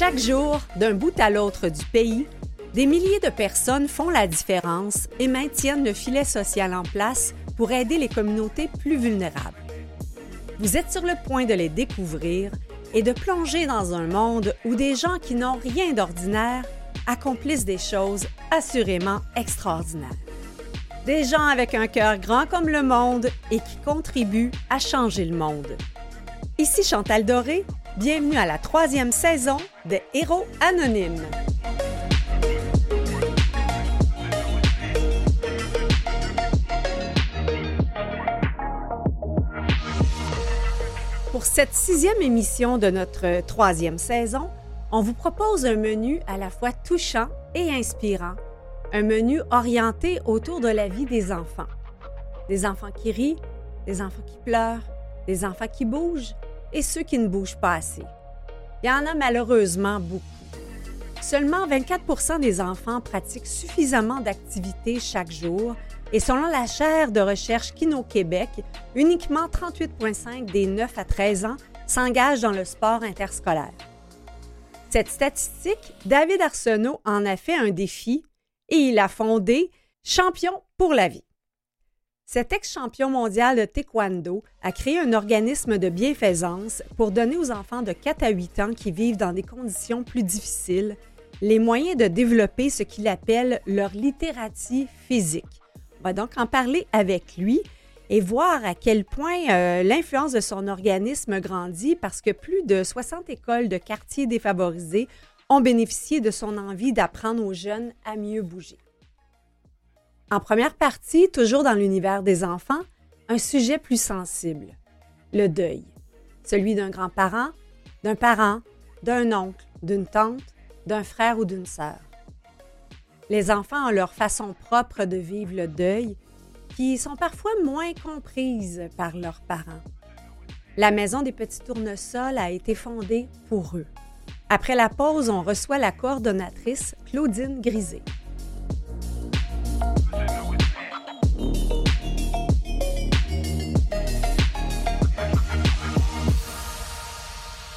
Chaque jour, d'un bout à l'autre du pays, des milliers de personnes font la différence et maintiennent le filet social en place pour aider les communautés plus vulnérables. Vous êtes sur le point de les découvrir et de plonger dans un monde où des gens qui n'ont rien d'ordinaire accomplissent des choses assurément extraordinaires. Des gens avec un cœur grand comme le monde et qui contribuent à changer le monde. Ici Chantal Doré, bienvenue à la troisième saison de Héros Anonymes. Pour cette sixième émission de notre troisième saison, on vous propose un menu à la fois touchant et inspirant, un menu orienté autour de la vie des enfants. Des enfants qui rient, des enfants qui pleurent, des enfants qui bougent et ceux qui ne bougent pas assez. Il y en a malheureusement beaucoup. Seulement 24 des enfants pratiquent suffisamment d'activités chaque jour et selon la chaire de recherche Kino Québec, uniquement 38,5 des 9 à 13 ans s'engagent dans le sport interscolaire. Cette statistique, David Arsenault en a fait un défi et il a fondé Champion pour la vie. Cet ex-champion mondial de taekwondo a créé un organisme de bienfaisance pour donner aux enfants de 4 à 8 ans qui vivent dans des conditions plus difficiles les moyens de développer ce qu'il appelle leur littératie physique. On va donc en parler avec lui et voir à quel point euh, l'influence de son organisme grandit parce que plus de 60 écoles de quartiers défavorisés ont bénéficié de son envie d'apprendre aux jeunes à mieux bouger. En première partie, toujours dans l'univers des enfants, un sujet plus sensible, le deuil, celui d'un grand-parent, d'un parent, d'un oncle, d'une tante, d'un frère ou d'une sœur. Les enfants ont leur façon propre de vivre le deuil, qui sont parfois moins comprises par leurs parents. La Maison des petits tournesols a été fondée pour eux. Après la pause, on reçoit la coordonnatrice Claudine Grisé.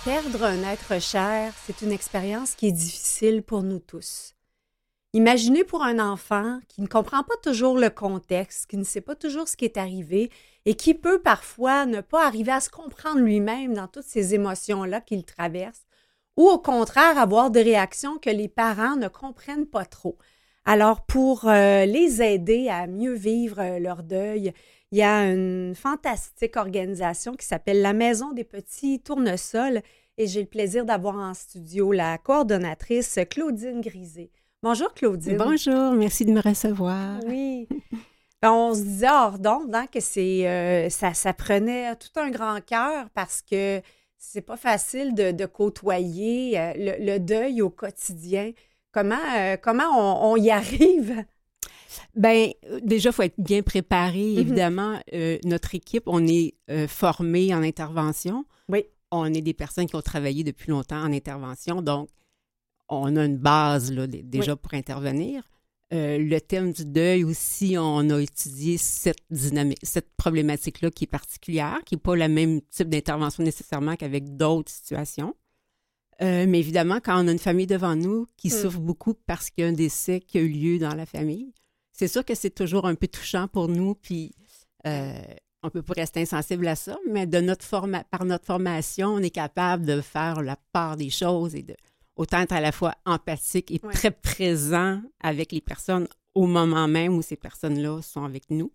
Perdre un être cher, c'est une expérience qui est difficile pour nous tous. Imaginez pour un enfant qui ne comprend pas toujours le contexte, qui ne sait pas toujours ce qui est arrivé et qui peut parfois ne pas arriver à se comprendre lui-même dans toutes ces émotions-là qu'il traverse, ou au contraire avoir des réactions que les parents ne comprennent pas trop. Alors pour euh, les aider à mieux vivre euh, leur deuil, il y a une fantastique organisation qui s'appelle la Maison des petits tournesols et j'ai le plaisir d'avoir en studio la coordonnatrice Claudine Grisé. Bonjour Claudine. Bonjour, merci de me recevoir. Oui. Ben, on se disait hors d'onde hein, que c'est euh, ça, ça prenait tout un grand cœur parce que c'est pas facile de, côtoyer euh, le, deuil au quotidien. Comment, euh, comment on y arrive? Ben déjà, il faut être bien préparé. Mm-hmm. Évidemment, euh, notre équipe, on est euh, formé en intervention. Oui. On est des personnes qui ont travaillé depuis longtemps en intervention, donc on a une base là, déjà pour intervenir. Euh, le thème du deuil aussi, on a étudié cette dynamique, cette problématique-là qui est particulière, qui n'est pas le même type d'intervention nécessairement qu'avec d'autres situations. mais évidemment, quand on a une famille devant nous qui mm. souffre beaucoup parce qu'il y a un décès qui a eu lieu dans la famille, c'est sûr que c'est toujours un peu touchant pour nous, puis euh, on peut pas rester insensible à ça, mais de notre par notre formation, on est capable de faire la part des choses et de autant être à la fois empathique et très présent avec les personnes au moment même où ces personnes-là sont avec nous.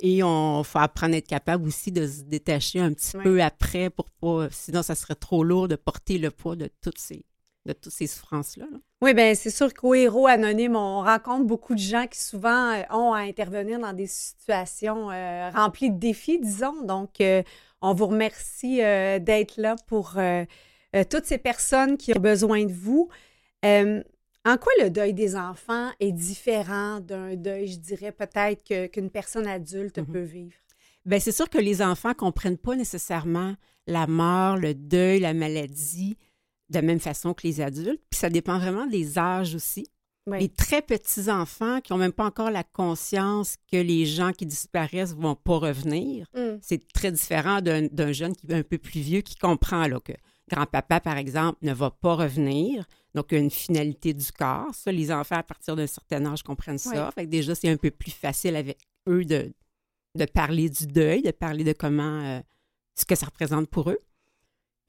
Et on faut apprendre à être capable aussi de se détacher un petit peu après pour pas, sinon ça serait trop lourd de porter le poids de toutes ces, de toutes ces souffrances-là. Oui, bien, c'est sûr qu'au héros anonyme, on rencontre beaucoup de gens qui souvent euh, ont à intervenir dans des situations euh, remplies de défis, disons. Donc, euh, on vous remercie d'être là pour toutes ces personnes qui ont besoin de vous. en quoi le deuil des enfants est différent d'un deuil, je dirais, peut-être qu'une personne adulte mm-hmm. peut vivre? Bien, c'est sûr que les enfants ne comprennent pas nécessairement la mort, le deuil, la maladie de la même façon que les adultes. Puis ça dépend vraiment des âges aussi. Les très petits enfants qui n'ont même pas encore la conscience que les gens qui disparaissent vont pas revenir, mm. c'est très différent d'un jeune qui est un peu plus vieux qui comprend là, que grand-papa, par exemple, ne va pas revenir. Donc, il y a une finalité du corps. Ça, les enfants, à partir d'un certain âge, comprennent ça. Fait que déjà, c'est un peu plus facile avec eux de, de parler du deuil, de parler de comment, euh, ce que ça représente pour eux.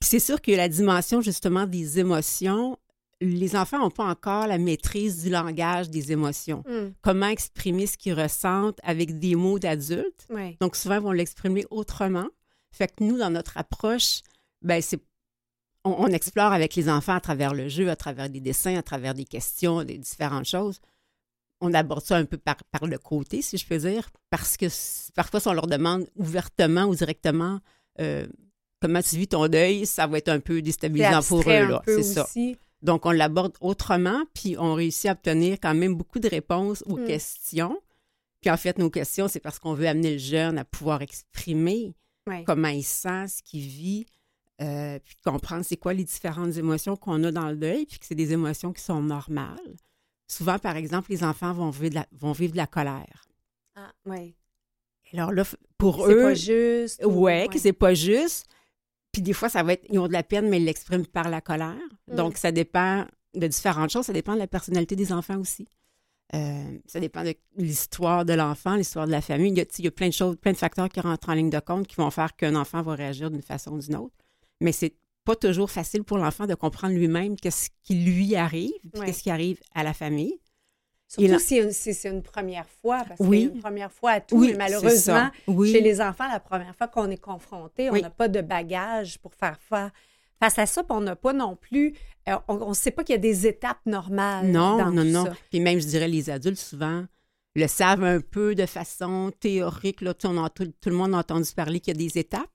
C'est sûr que la dimension, justement, des émotions, les enfants n'ont pas encore la maîtrise du langage des émotions. Hmm. Comment exprimer ce qu'ils ressentent avec des mots d'adultes. Donc, souvent, ils vont l'exprimer autrement. Fait que nous, dans notre approche, ben, c'est on, on explore avec les enfants à travers le jeu, à travers des dessins, à travers des questions, des différentes choses. On aborde ça un peu par, par le côté, si je peux dire, parce que parfois, si on leur demande ouvertement ou directement euh, comment tu vis ton deuil, ça va être un peu C'est déstabilisant pour eux. Là. C'est ça. Donc, on l'aborde autrement, puis on réussit à obtenir quand même beaucoup de réponses aux Mm. questions. Puis en fait, nos questions, c'est parce qu'on veut amener le jeune à pouvoir exprimer comment il sent, ce qu'il vit, euh, puis comprendre c'est quoi les différentes émotions qu'on a dans le deuil, puis que c'est des émotions qui sont normales. Souvent, par exemple, les enfants vont vivre de la, vont vivre de la colère. Ah, ouais. Alors là, pour C'est eux, pas juste. ou- ouais, que c'est pas juste. Puis des fois, ça va être, ils ont de la peine, mais ils l'expriment par la colère. Mm. Donc, ça dépend de différentes choses. Ça dépend de la personnalité des enfants aussi. Euh, ça dépend de l'histoire de l'enfant, l'histoire de la famille. Il y, a, il y a plein de choses, plein de facteurs qui rentrent en ligne de compte qui vont faire qu'un enfant va réagir d'une façon ou d'une autre. Mais c'est pas toujours facile pour l'enfant de comprendre lui-même qu'est-ce qui lui arrive, puis Ouais. qu'est-ce qui arrive à la famille. Surtout si c'est- une première fois, parce Oui. que une première fois à tout, mais malheureusement, oui. chez les enfants, la première fois qu'on est confronté, on n'a pas de bagage pour faire fa- face à ça, puis on n'a pas non plus, euh, on ne sait pas qu'il y a des étapes normales Non, dans non, tout non. ça. Puis même, je dirais, les adultes, souvent, le savent un peu de façon théorique. Là, on a, tout, tout le monde a entendu parler qu'il y a des étapes.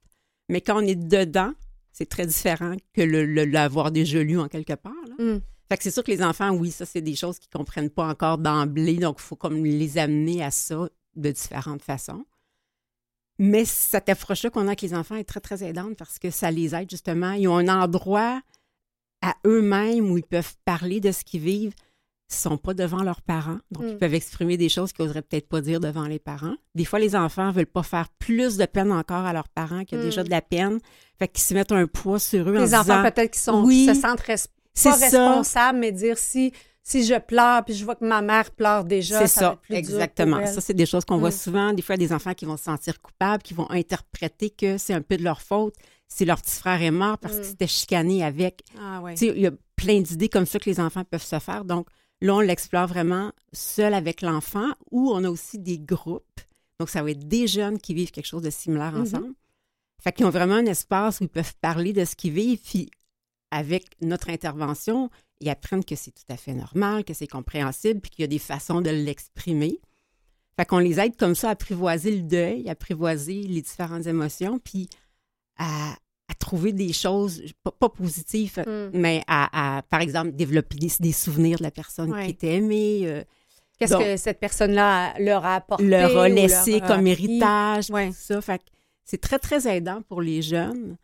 Mais quand on est dedans, c'est très différent que le, le- l'avoir déjà lu en quelque part. là. Mm. Fait que c'est sûr que les enfants, oui, ça, c'est des choses qu'ils ne comprennent pas encore d'emblée. Donc, il faut comme les amener à ça de différentes façons. Mais cette approche-là qu'on a avec les enfants est très, très aidante parce que ça les aide justement. Ils ont un endroit à eux-mêmes où ils peuvent parler de ce qu'ils vivent. Ils ne sont pas devant leurs parents. Donc, Mm. ils peuvent exprimer des choses qu'ils n'oseraient peut-être pas dire devant les parents. Des fois, les enfants ne veulent pas faire plus de peine encore à leurs parents qu'il y a Mm. déjà de la peine. Fait qu'ils se mettent un poids sur eux en Les enfants, peut-être qui sont, Oui, qui se sentent res- C'est pas ça. responsables, mais dire si, si je pleure, puis je vois que ma mère pleure déjà, C'est ça, plus exactement. Ça, c'est des choses qu'on voit Mm. souvent. Des fois, des enfants qui vont se sentir coupables, qui vont interpréter que c'est un peu de leur faute si leur petit frère est mort parce Mm. qu'il s'était chicané avec. Ah il y a plein d'idées comme ça que les enfants peuvent se faire. Donc, là, on l'explore vraiment seul avec l'enfant ou on a aussi des groupes. Donc, ça va être des jeunes qui vivent quelque chose de similaire Mhm. ensemble. Fait qu'ils ont vraiment un espace où ils peuvent parler de ce qu'ils vivent. Puis, avec notre intervention, ils apprennent que c'est tout à fait normal, que c'est compréhensible, puis qu'il y a des façons de l'exprimer. Fait qu'on les aide comme ça à apprivoiser le deuil, à apprivoiser les différentes émotions, puis à, à trouver des choses, pas, pas positives, Mm. mais à, à, par exemple, développer des, des souvenirs de la personne Ouais. qui était aimée, euh, Qu'est-ce que cette personne-là leur a apporté? leur a laissé leur comme héritage, Ouais. tout ça. Fait que c'est très, très aidant pour les jeunes.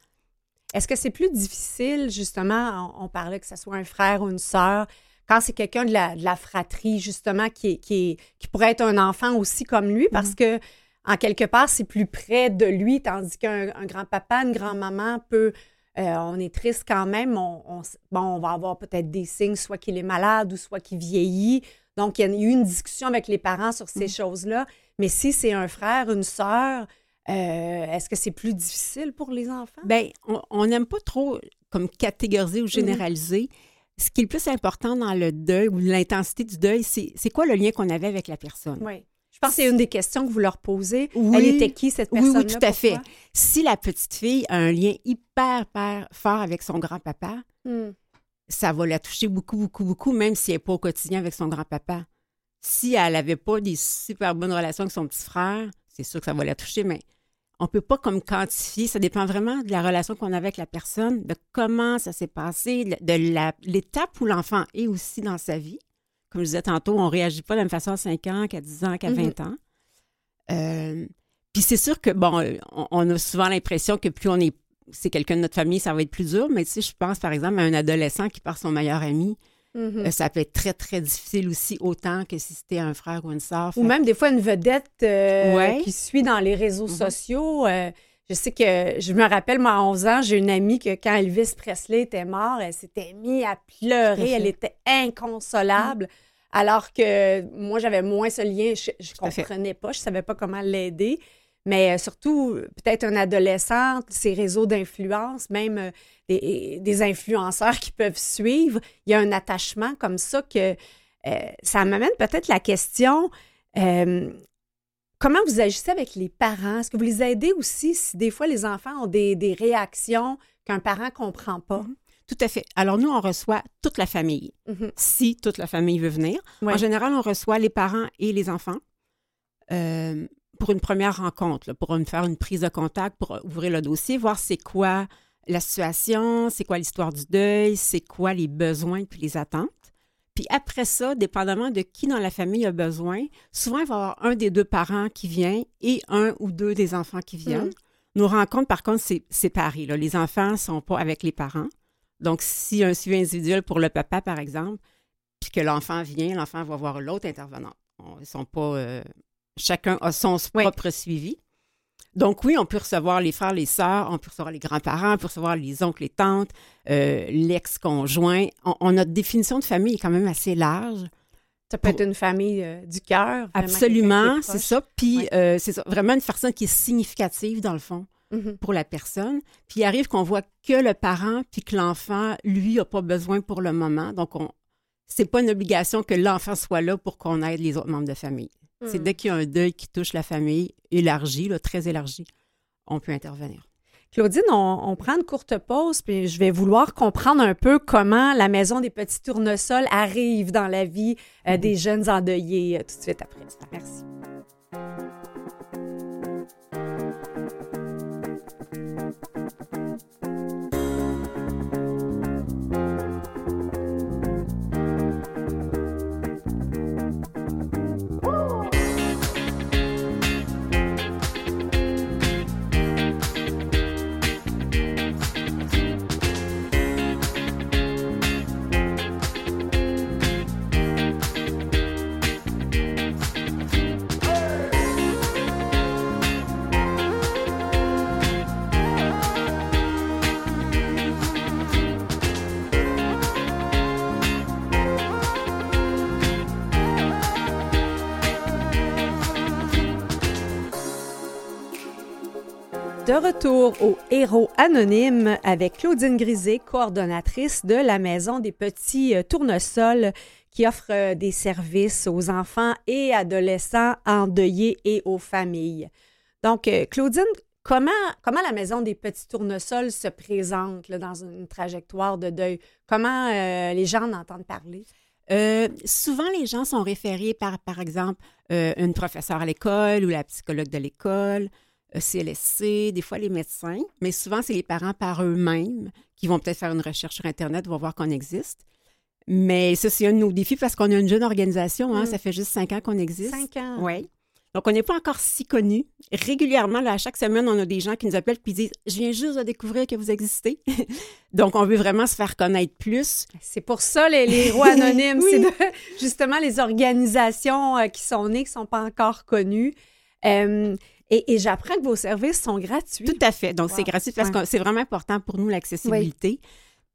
Est-ce que c'est plus difficile, justement, on, on parlait que ce soit un frère ou une sœur, quand c'est quelqu'un de la, de la fratrie, justement, qui, est, qui, est- qui pourrait être un enfant aussi comme lui, parce Mhm. que, en quelque part, c'est plus près de lui, tandis qu'un un grand-papa, une grand-maman peut. euh, on est triste quand même. On, on s- bon, on va avoir peut-être des signes, soit qu'il est malade ou soit qu'il vieillit. Donc, il y a eu une discussion avec les parents sur ces Mhm. choses-là. Mais si c'est un frère, une sœur, euh, est-ce que c'est plus difficile pour les enfants? Ben, on- n'aime pas trop comme catégoriser ou généraliser. Ce qui est le plus important dans le deuil ou l'intensité du deuil, c'est quoi le lien qu'on avait avec la personne? Oui. Je pense que c'est une des questions que vous leur posez. Oui. Elle était qui, cette Oui, personne-là? oui, tout à fait. Si la petite fille a un lien hyper, hyper fort avec son grand-papa? Hmm. ça va la toucher beaucoup, beaucoup, beaucoup, même si elle n'est pas au quotidien avec son grand-papa. Si elle n'avait pas des super bonnes relations avec son petit frère, c'est sûr que ça va la toucher, mais on ne peut pas comme quantifier. Ça dépend vraiment de la relation qu'on a avec la personne, de comment ça s'est passé, de l'étape où l'enfant est aussi dans sa vie. Comme je disais tantôt, on ne réagit pas de la même façon à 5 ans qu'à 10 ans, qu'à Mhm. 20 ans. Euh, puis c'est sûr que, bon, on, on a souvent l'impression que plus on est c'est quelqu'un de notre famille, ça va être plus dur. Mais tu sais, je pense par exemple à un adolescent qui perd son meilleur ami. Mhm. Euh, ça peut être très, très difficile aussi, autant que si c'était un frère ou une sœur. Ou Fait- même des fois une vedette euh, Ouais. qui suit dans les réseaux Mhm. sociaux. euh, je sais que je me rappelle, moi, à 11 ans, j'ai une amie que quand Elvis Presley était mort, elle s'était mise à pleurer. Elle était inconsolable. Alors que moi, j'avais moins ce lien. Je ne comprenais pas, je ne savais pas comment l'aider. Mais euh, surtout, peut-être un adolescent, ces réseaux d'influence, même euh, des, influenceurs qui peuvent suivre, il y a un attachement comme ça que euh, ça m'amène peut-être la question comment vous agissez avec les parents? Est-ce que vous les aidez aussi si des fois les enfants ont des, réactions qu'un parent ne comprend pas? Mm-hmm. Tout à fait. Alors, nous, on reçoit toute la famille, mhm. si toute la famille veut venir. En général, on reçoit les parents et les enfants euh, pour une première rencontre, pour faire une prise de contact, pour ouvrir le dossier, voir c'est quoi la situation, c'est quoi l'histoire du deuil, c'est quoi les besoins puis les attentes. Puis après ça, dépendamment de qui dans la famille a besoin, souvent il va y avoir un des deux parents qui vient et un ou deux des enfants qui viennent. Mhm. Nos rencontres, par contre, c'est séparé. Les enfants ne sont pas avec les parents. Donc, si un suivi individuel pour le papa, par exemple, puis que l'enfant vient, l'enfant va voir l'autre intervenant. Ils sont pas. Euh, chacun a son propre suivi. Donc, oui, on peut recevoir les frères, les sœurs, on peut recevoir les grands-parents, on peut recevoir les oncles, les tantes, euh, l'ex-conjoint. On, notre définition de famille est quand même assez large. Ça peut être une famille euh, du cœur. Absolument, c'est ça. Puis, c'est ça, vraiment une personne qui est significative, dans le fond. Mm-hmm. pour la personne. Puis il arrive qu'on voit que le parent, puis que l'enfant, lui, n'a pas besoin pour le moment. Donc, on, c'est pas une obligation que l'enfant soit là pour qu'on aide les autres membres de famille. C'est mm. dès qu'il y a un deuil qui touche la famille élargie, très élargi, on peut intervenir. Claudine, on, prend une courte pause, puis je vais vouloir comprendre un peu comment la maison des petits tournesols arrive dans la vie euh, mm-hmm. des jeunes endeuillés euh, tout de suite après. Merci. Retour au Héros anonyme avec Claudine Grisé, coordonnatrice de la Maison des petits euh, tournesols qui offre euh, des services aux enfants et adolescents endeuillés et aux familles. Donc, euh, Claudine, comment, comment la Maison des petits tournesols se présente dans une trajectoire de deuil? Comment les gens en entendent parler? souvent, les gens sont référés par, par exemple, une professeure à l'école ou la psychologue de l'école. CLSC, des fois les médecins, mais souvent c'est les parents par eux-mêmes qui vont peut-être faire une recherche sur Internet, vont voir qu'on existe. Mais ça, c'est un de nos défis parce qu'on est une jeune organisation. Hein, mm. Ça fait juste cinq ans qu'on existe. Cinq ans. Oui. Donc, on n'est pas encore si connus. Régulièrement, là, à chaque semaine, on a des gens qui nous appellent et disent Je viens juste de découvrir que vous existez. Donc, on veut vraiment se faire connaître plus. C'est pour ça, les, héros anonymes. C'est justement les organisations euh, qui sont nées, qui ne sont pas encore connues. Euh, et, j'apprends que vos services sont gratuits. Tout à fait. Donc, c'est gratuit parce que c'est vraiment important pour nous, l'accessibilité.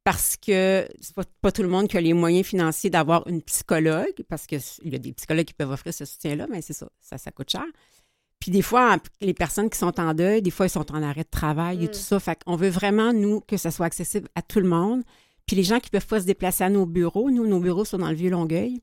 Parce que c'est pas, pas tout le monde qui a les moyens financiers d'avoir une psychologue, parce qu'il y a des psychologues qui peuvent offrir ce soutien-là, mais c'est ça, ça, ça coûte cher. Puis des fois, les personnes qui sont en deuil, des fois, ils sont en arrêt de travail et mm. tout ça. Fait qu'on veut vraiment, nous, que ça soit accessible à tout le monde. Puis les gens qui peuvent pas se déplacer à nos bureaux, nous, nos bureaux sont dans le Vieux-Longueuil,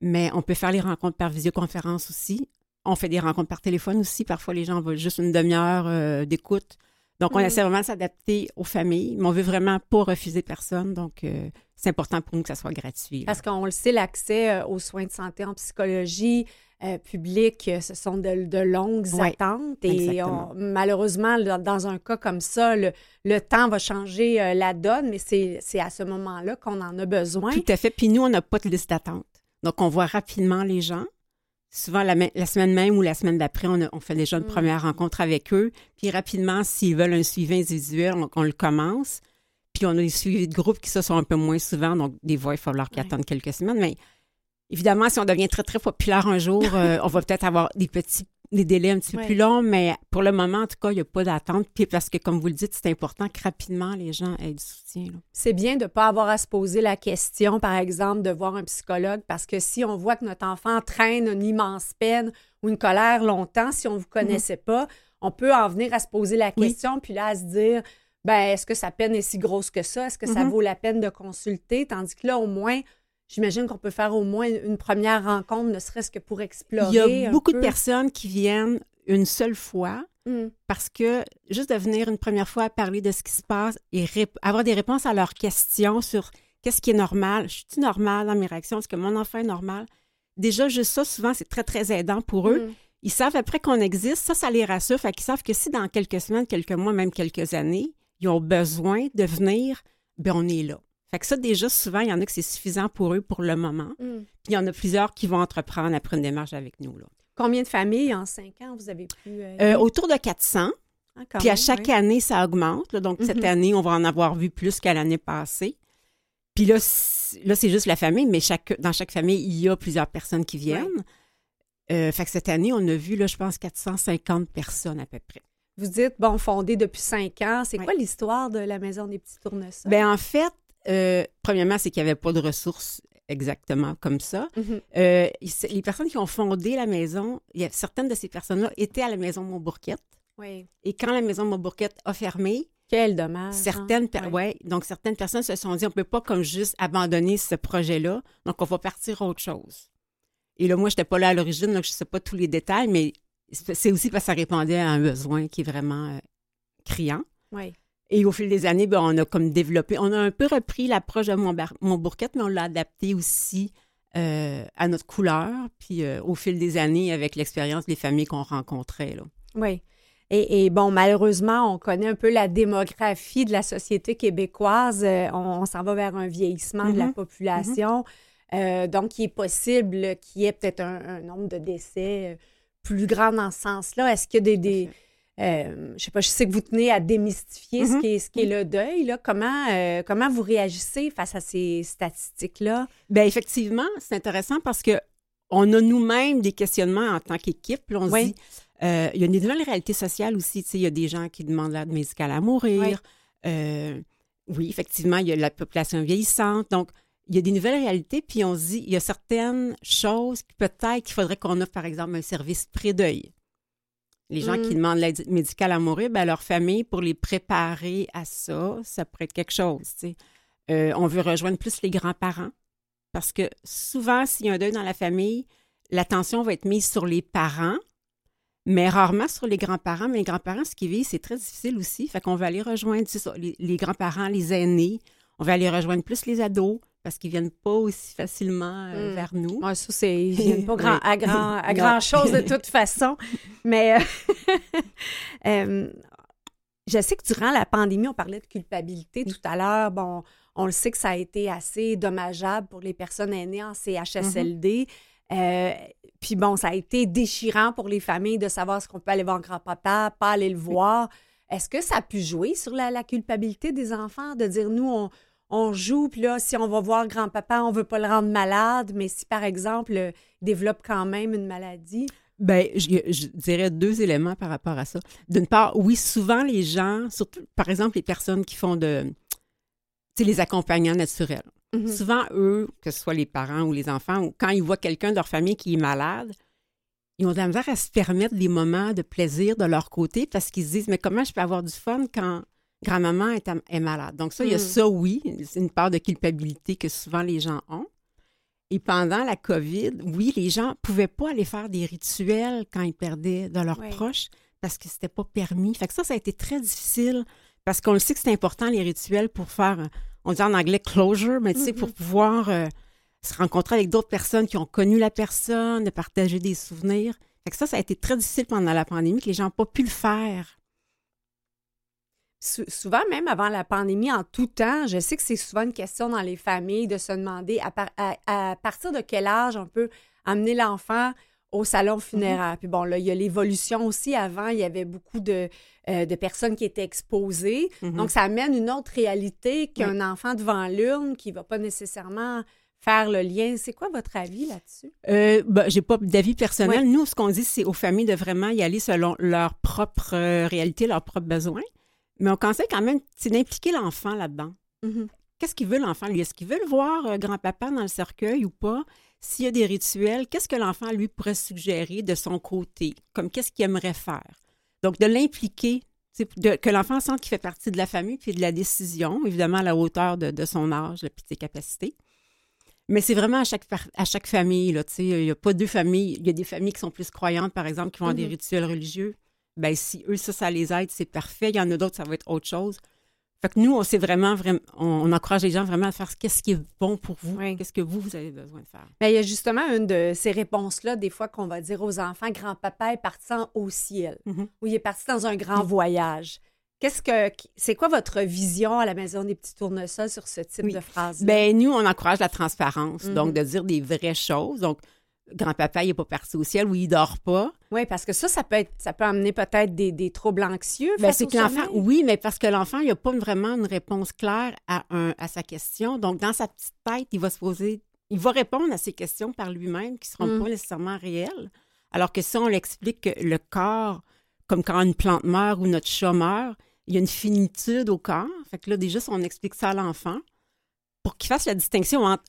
mais on peut faire les rencontres par visioconférence aussi. On fait des rencontres par téléphone aussi. Parfois, les gens veulent juste une demi-heure euh, d'écoute. Donc, on mm. essaie vraiment de s'adapter aux familles, mais on veut vraiment pas refuser personne. Donc, euh, c'est important pour nous que ça soit gratuit. Parce qu'on le sait, l'accès euh, aux soins de santé en psychologie publique, ce sont de, longues attentes. Et malheureusement, dans un cas comme ça, le, temps va changer la donne, mais c'est à ce moment-là qu'on en a besoin. Tout à fait. Puis nous, on n'a pas de liste d'attente. Donc, on voit rapidement les gens. Souvent, la, semaine même ou la semaine d'après, on, fait déjà une mm. première rencontre avec eux. Puis rapidement, s'ils veulent un suivi individuel, on, le commence. Puis on a des suivis de groupe qui se sont un peu moins souvent. Donc, des fois, il va falloir qu'ils attendent quelques semaines. Mais évidemment, si on devient très, très populaire un jour, euh, on va peut-être avoir des petits des délais un petit peu plus longs, mais pour le moment, en tout cas, il n'y a pas d'attente. Puis parce que, comme vous le dites, c'est important que rapidement les gens aient du soutien. C'est bien de ne pas avoir à se poser la question, par exemple, de voir un psychologue, parce que si on voit que notre enfant traîne une immense peine ou une colère longtemps, si on ne vous connaissait mhm. pas, on peut en venir à se poser la question, puis là, à se dire, ben, est-ce que sa peine est si grosse que ça? Est-ce que ça mhm. vaut la peine de consulter? Tandis que là, au moins, J'imagine qu'on peut faire au moins une première rencontre, ne serait-ce que pour explorer. Il y a beaucoup de personnes qui viennent une seule fois hmm. parce que juste de venir une première fois à parler de ce qui se passe et avoir des réponses à leurs questions sur qu'est-ce qui est normal, je suis normal dans mes réactions, est-ce que mon enfant est normal? Déjà, juste ça, souvent, c'est très, très aidant pour eux. Hmm. Ils savent après qu'on existe, ça, ça les rassure. Fait qu'ils savent que si dans quelques semaines, quelques mois, même quelques années, ils ont besoin de venir, ben on est là. Fait que ça, déjà, souvent, il y en a que c'est suffisant pour eux pour le moment. Mm. Puis il y en a plusieurs qui vont entreprendre après une démarche avec nous. Là. Combien de familles en cinq ans vous avez pu. Euh, euh, autour de 400. Ah, puis à chaque année, ça augmente. Donc, cette mm-hmm. année, on va en avoir vu plus qu'à l'année passée. Puis là, là c'est juste la famille, mais chaque, dans chaque famille, il y a plusieurs personnes qui viennent. Euh, fait que cette année, on a vu, là, je pense, 450 personnes à peu près. Vous dites, bon, fondé depuis cinq ans. C'est quoi l'histoire de la Maison des Petits Tournesols? Bien, en fait, euh, premièrement, c'est qu'il n'y avait pas de ressources exactement comme ça. Mhm. Euh, les personnes qui ont fondé la maison, il y a, certaines de ces personnes-là étaient à la maison Montbourquette. Oui. Et quand la maison Montbourquette a fermé, quel dommage. Hein? Certaines, ouais. donc certaines personnes se sont dit, on ne peut pas comme juste abandonner ce projet-là, donc on va partir à autre chose. Et là, moi, je n'étais pas là à l'origine, donc je ne sais pas tous les détails, mais c'est aussi parce que ça répondait à un besoin qui est vraiment euh, criant. Oui. Et au fil des années, ben, on a comme développé, on a un peu repris l'approche de mon, bourquette, mais on l'a adapté aussi euh, à notre couleur, puis euh, au fil des années, avec l'expérience des familles qu'on rencontrait. Là. Oui. Et, bon, malheureusement, on connaît un peu la démographie de la société québécoise. Euh, on, s'en va vers un vieillissement de la mm-hmm. population. Mm-hmm. donc, il est possible qu'il y ait peut-être un, nombre de décès plus grand dans ce sens-là. Est-ce qu'il y a des euh, je sais pas, je sais que vous tenez à démystifier ce, mm-hmm. qui est, ce qui est le deuil. Là. Comment, euh, comment vous réagissez face à ces statistiques-là? Bien, effectivement, c'est intéressant parce que on a nous-mêmes des questionnements en tant qu'équipe. On se dit, euh, il y a des nouvelles réalités sociales aussi. Il y a des gens qui demandent l'aide médicale à mourir. oui, effectivement, il y a la population vieillissante. Donc, il y a des nouvelles réalités, puis on se dit, il y a certaines choses qui peut-être qu'il faudrait qu'on offre, par exemple, un service pré-deuil. Les gens qui mm. demandent l'aide médicale à mourir, ben, leur famille, pour les préparer à ça, ça pourrait être quelque chose. Euh, on veut rejoindre plus les grands-parents parce que souvent, s'il y a un deuil dans la famille, l'attention va être mise sur les parents, mais rarement sur les grands-parents. Mais les grands-parents, ce qu'ils vivent, c'est très difficile aussi. Fait qu'on va aller rejoindre les grands-parents, les aînés. On va aller rejoindre plus les ados parce qu'ils viennent pas aussi facilement euh, hmm. vers nous. Ouais, ça, c'est, ils viennent pas grand, à grand, à grand chose de toute façon. Mais euh, euh, je sais que durant la pandémie, on parlait de culpabilité tout à l'heure. Bon, on le sait que ça a été assez dommageable pour les personnes aînées en CHSLD. Mm-hmm. puis bon, ça a été déchirant pour les familles de savoir ce qu'on peut aller voir grand-papa, pas aller le voir. Est-ce que ça a pu jouer sur la, la culpabilité des enfants de dire, nous, on, on joue, puis là, si on va voir grand-papa, on veut pas le rendre malade, mais si, par exemple, il développe quand même une maladie? Bien, je, dirais deux éléments par rapport à ça. D'une part, oui, souvent les gens, surtout, par exemple, les personnes qui font de, tu sais, les accompagnants naturels. Mm-hmm. Souvent, eux, que ce soit les parents ou les enfants, quand ils voient quelqu'un de leur famille qui est malade, ils ont de la misère à se permettre des moments de plaisir de leur côté parce qu'ils se disent, mais comment je peux avoir du fun quand grand-maman est, malade. Donc ça, il y a hmm. ça, oui, c'est une part de culpabilité que souvent les gens ont. Et pendant la COVID, oui, les gens ne pouvaient pas aller faire des rituels quand ils perdaient de leurs proches parce que c'était pas permis. Fait que ça, ça a été très difficile parce qu'on le sait que c'est important, les rituels, pour faire, on dit en anglais closure, mais tu sais, pour mm-hmm. pouvoir euh, se rencontrer avec d'autres personnes qui ont connu la personne, de partager des souvenirs. Fait que ça, ça a été très difficile pendant la pandémie, que les gens n'ont pas pu le faire souvent, même avant la pandémie, en tout temps, je sais que c'est souvent une question dans les familles de se demander à, partir de quel âge on peut amener l'enfant au salon mm-hmm. funéraire. Puis bon, là, il y a l'évolution aussi. Avant, il y avait beaucoup de, euh, de personnes qui étaient exposées. Mm-hmm. Donc, ça amène une autre réalité qu'un enfant devant l'urne qui ne va pas nécessairement faire le lien. C'est quoi votre avis là-dessus? Euh, ben, j'ai pas d'avis personnel. Nous, ce qu'on dit, c'est aux familles de vraiment y aller selon leur propre euh, réalité, leurs propres besoins. Mais on conseille quand même, c'est d'impliquer l'enfant là-dedans. Mhm. Qu'est-ce qu'il veut, l'enfant, lui? Est-ce qu'il veut le voir, euh, grand-papa, dans le cercueil ou pas? S'il y a des rituels, qu'est-ce que l'enfant, lui, pourrait suggérer de son côté? Comme qu'est-ce qu'il aimerait faire? Donc, de l'impliquer, de- que l'enfant sente qu'il fait partie de la famille puis de la décision, évidemment à la hauteur de, de son âge et de ses capacités. Mais c'est vraiment à chaque, à chaque famille. Là, il n'y a pas deux familles. Il y a des familles qui sont plus croyantes, par exemple, qui vont avoir des Mhm. rituels religieux. Ben, si eux, ça, ça les aide, c'est parfait. Il y en a d'autres, ça va être autre chose. Fait que nous, on sait vraiment, vraiment on, on encourage les gens vraiment à faire qu'est-ce qui est bon pour vous, Oui. qu'est-ce que vous, vous avez besoin de faire. Ben, il y a justement une de ces réponses-là, des fois, qu'on va dire aux enfants grand-papa est parti en- au ciel Mhm. ou il est parti dans un grand voyage. Qu'est-ce que c'est quoi votre vision à la maison des petits tournesols sur ce type Oui. de phrase Ben, nous, on encourage la transparence, donc de dire des vraies choses. Donc, grand-papa, il n'est pas parti au ciel ou il dort pas. Oui, parce que ça, ça peut être, ça peut amener peut-être des, des troubles anxieux. Ben, c'est que l'enfant, oui, mais parce que l'enfant, il n'a pas vraiment une réponse claire à, un, à sa question. Donc, dans sa petite tête, il va se poser, il va répondre à ces questions par lui-même qui ne seront Mm. pas nécessairement réelles. Alors que si on l'explique que le corps, comme quand une plante meurt ou notre chat meurt, il y a une finitude au corps. Fait que là, déjà, si on explique ça à l'enfant, pour qu'il fasse la distinction entre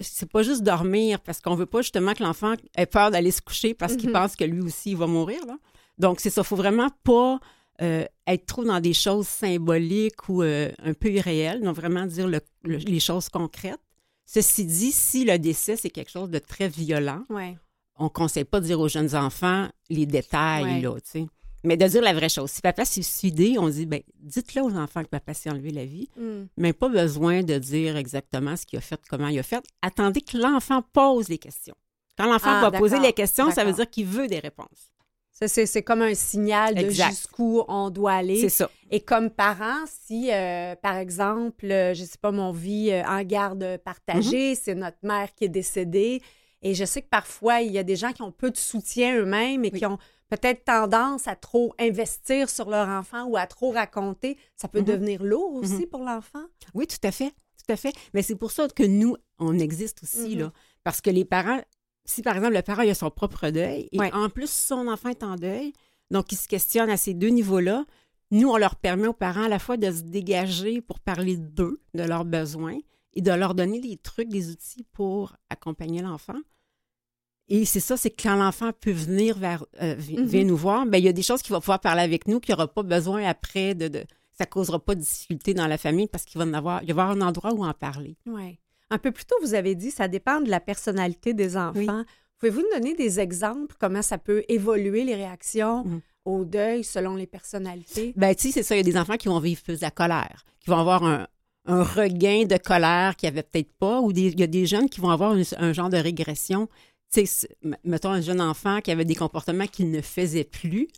c'est pas juste dormir parce qu'on veut pas justement que l'enfant ait peur d'aller se coucher parce qu'il Mhm. pense que lui aussi il va mourir. Là. Donc c'est ça, faut vraiment pas euh, être trop dans des choses symboliques ou euh, un peu irréelles, donc vraiment dire le- le- les choses concrètes. Ceci dit, si le décès c'est quelque chose de très violent, Ouais. on conseille pas de dire aux jeunes enfants les détails Ouais. là, tu sais. Mais de dire la vraie chose. Si papa s'est suicidé, on dit ben dites-le aux enfants que papa s'est enlevé la vie Mm. mais pas besoin de dire exactement ce qu'il a fait, comment il a fait. Attendez que l'enfant pose les questions. Quand l'enfant Ah, va poser les questions, ça veut dire qu'il veut des réponses. Ça, c'est, comme un signal de jusqu'où on doit aller. C'est ça. Et comme parent, si, euh, par exemple, euh, je sais pas, mon vie euh, en garde partagée, Mhm. c'est notre mère qui est décédée, et je sais que parfois, il y a des gens qui ont peu de soutien eux-mêmes et Oui. qui ont peut-être tendance à trop investir sur leur enfant ou à trop raconter. Ça peut Mhm. devenir lourd aussi Mhm. pour l'enfant? Oui, tout à fait. Tout à fait. Mais c'est pour ça que nous, on existe aussi, Mhm. là. Parce que les parents, si par exemple le parent a son propre deuil, et Ouais. en plus son enfant est en deuil, donc il se questionne à ces deux niveaux-là, nous, on leur permet aux parents à la fois de se dégager pour parler d'eux, de leurs besoins, et de leur donner des trucs, des outils pour accompagner l'enfant. Et c'est ça, c'est que quand l'enfant peut venir vers, euh, Mhm. vient nous voir, ben, il y a des choses qu'il va pouvoir parler avec nous, qu'il n'aura pas besoin après de, de- ça causera pas de difficulté dans la famille parce qu'il va en avoir, il va y avoir un endroit où en parler. Oui. Un peu plus tôt, vous avez dit, ça dépend de la personnalité des enfants. Oui. Pouvez-vous nous donner des exemples, comment ça peut évoluer les réactions Mhm. au deuil selon les personnalités? Ben, tu sais, c'est ça, il y a des enfants qui vont vivre plus de la colère, qui vont avoir un, un regain de colère qu'ils n'avaient peut-être pas, ou des- il y a des jeunes qui vont avoir un genre de régression. Mettons un jeune enfant qui avait des comportements qu'il ne faisait plus.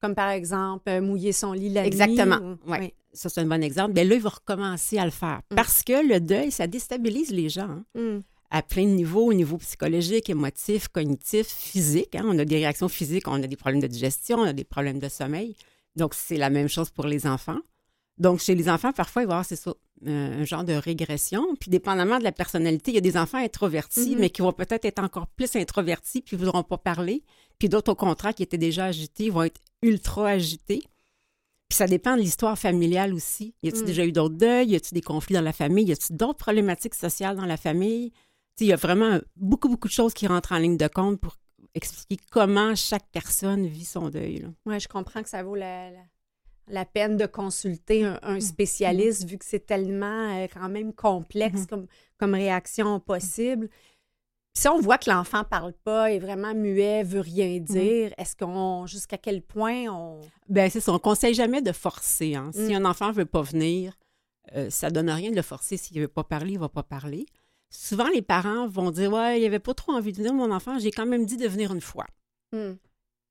Comme par exemple, euh, mouiller son lit la nuit. Exactement. ou- Ouais. oui. Ça, c'est un bon exemple. Ben là, il va recommencer à le faire. Mm. Parce que le deuil, ça déstabilise les gens. hein. Mm. à plein de niveaux, au niveau psychologique, émotif, cognitif, physique. hein. On a des réactions physiques, on a des problèmes de digestion, on a des problèmes de sommeil. Donc, c'est la même chose pour les enfants. Donc, chez les enfants, parfois, il va y avoir, c'est ça, euh, un genre de régression. Puis, dépendamment de la personnalité, il y a des enfants introvertis, Mhm. mais qui vont peut-être être encore plus introvertis, puis ne voudront pas parler. Puis d'autres, au contraire, qui étaient déjà agités, vont être ultra agités. Puis ça dépend de l'histoire familiale aussi. Y a-t-il Mm. déjà eu d'autres deuils? Y a-t-il des conflits dans la famille? Y a-t-il d'autres problématiques sociales dans la famille? Il y a vraiment beaucoup, beaucoup de choses qui rentrent en ligne de compte pour expliquer comment chaque personne vit son deuil. Ouais, je comprends que ça vaut la, la- la peine de consulter un, Mm. un spécialiste vu que c'est tellement euh, quand même complexe Mhm. comme, comme réaction possible. Si on voit que l'enfant parle pas, est vraiment muet, veut Mm. rien dire, est-ce qu'on jusqu'à quel point on Ben c'est ça. On conseille jamais de forcer. hein. Si Mm. un enfant veut pas venir, euh, ça donne rien de le forcer. S'il veut pas parler, il va pas parler. Souvent, les parents vont dire Ouais, il avait pas trop envie de venir, mon enfant. J'ai quand même dit de venir une fois.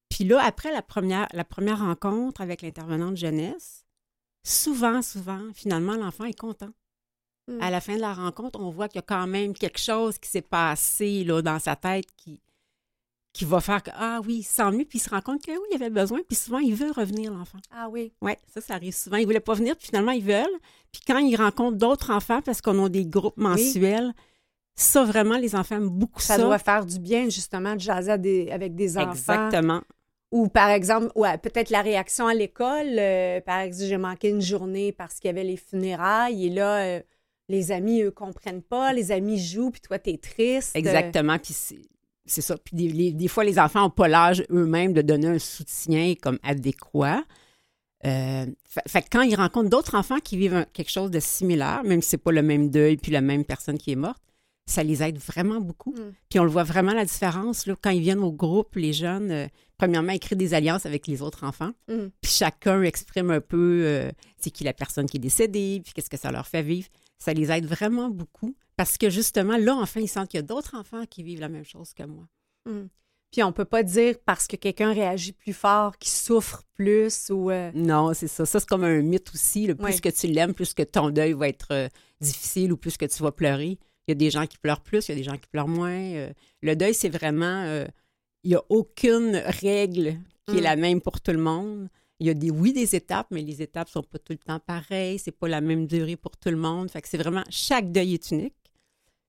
Hmm. Puis là, après la première, la première rencontre avec l'intervenante jeunesse, souvent, souvent, finalement, l'enfant est content. Mm. À la fin de la rencontre, on voit qu'il y a quand même quelque chose qui s'est passé là, dans sa tête qui, qui va faire que, ah oui, il se sent mieux, puis il se rend compte que oui, il avait besoin, puis souvent, il veut revenir, l'enfant. Ah oui. Oui, ça, ça arrive souvent. Ils ne voulaient pas venir, puis finalement, ils veulent. Puis quand ils rencontrent d'autres enfants, parce qu'on a des groupes mensuels, Ça, vraiment, les enfants aiment beaucoup ça. Ça doit faire du bien, justement, de jaser avec des enfants. Exactement. Ou par exemple, ouais, peut-être la réaction à l'école. Euh, par exemple, j'ai manqué une journée parce qu'il y avait les funérailles et là, euh, les amis, eux, comprennent pas. Les amis jouent, puis toi, tu es triste. Exactement. Puis c'est ça. Puis des, fois, les enfants n'ont pas l'âge eux-mêmes de donner un soutien comme adéquat. Euh, fait, quand ils rencontrent d'autres enfants qui vivent quelque chose de similaire, même si c'est pas le même deuil puis la même personne qui est morte, ça les aide vraiment beaucoup. Mm. Puis on le voit vraiment la différence là, quand ils viennent au groupe, les jeunes. Euh, premièrement, ils créent des alliances avec les autres enfants. Mm. Puis chacun exprime un peu euh, c'est qui la personne qui est décédée, puis qu'est-ce que ça leur fait vivre. Ça les aide vraiment beaucoup parce que justement, là, enfin, ils sentent qu'il y a d'autres enfants qui vivent la même chose que moi. Mm. Puis on peut pas dire parce que quelqu'un réagit plus fort qu'il souffre plus ou. Euh, non, c'est ça. Ça, c'est comme un mythe aussi. Le plus que tu l'aimes, plus que ton deuil va être euh, difficile ou plus que tu vas pleurer. Il y a des gens qui pleurent plus, il y a des gens qui pleurent moins. Euh. le deuil, c'est vraiment. il n'y a aucune règle qui est mm. la même pour tout le monde. Il y a des, oui, des étapes, mais les étapes ne sont pas tout le temps pareilles. C'est pas la même durée pour tout le monde. Fait que c'est vraiment, chaque deuil est unique.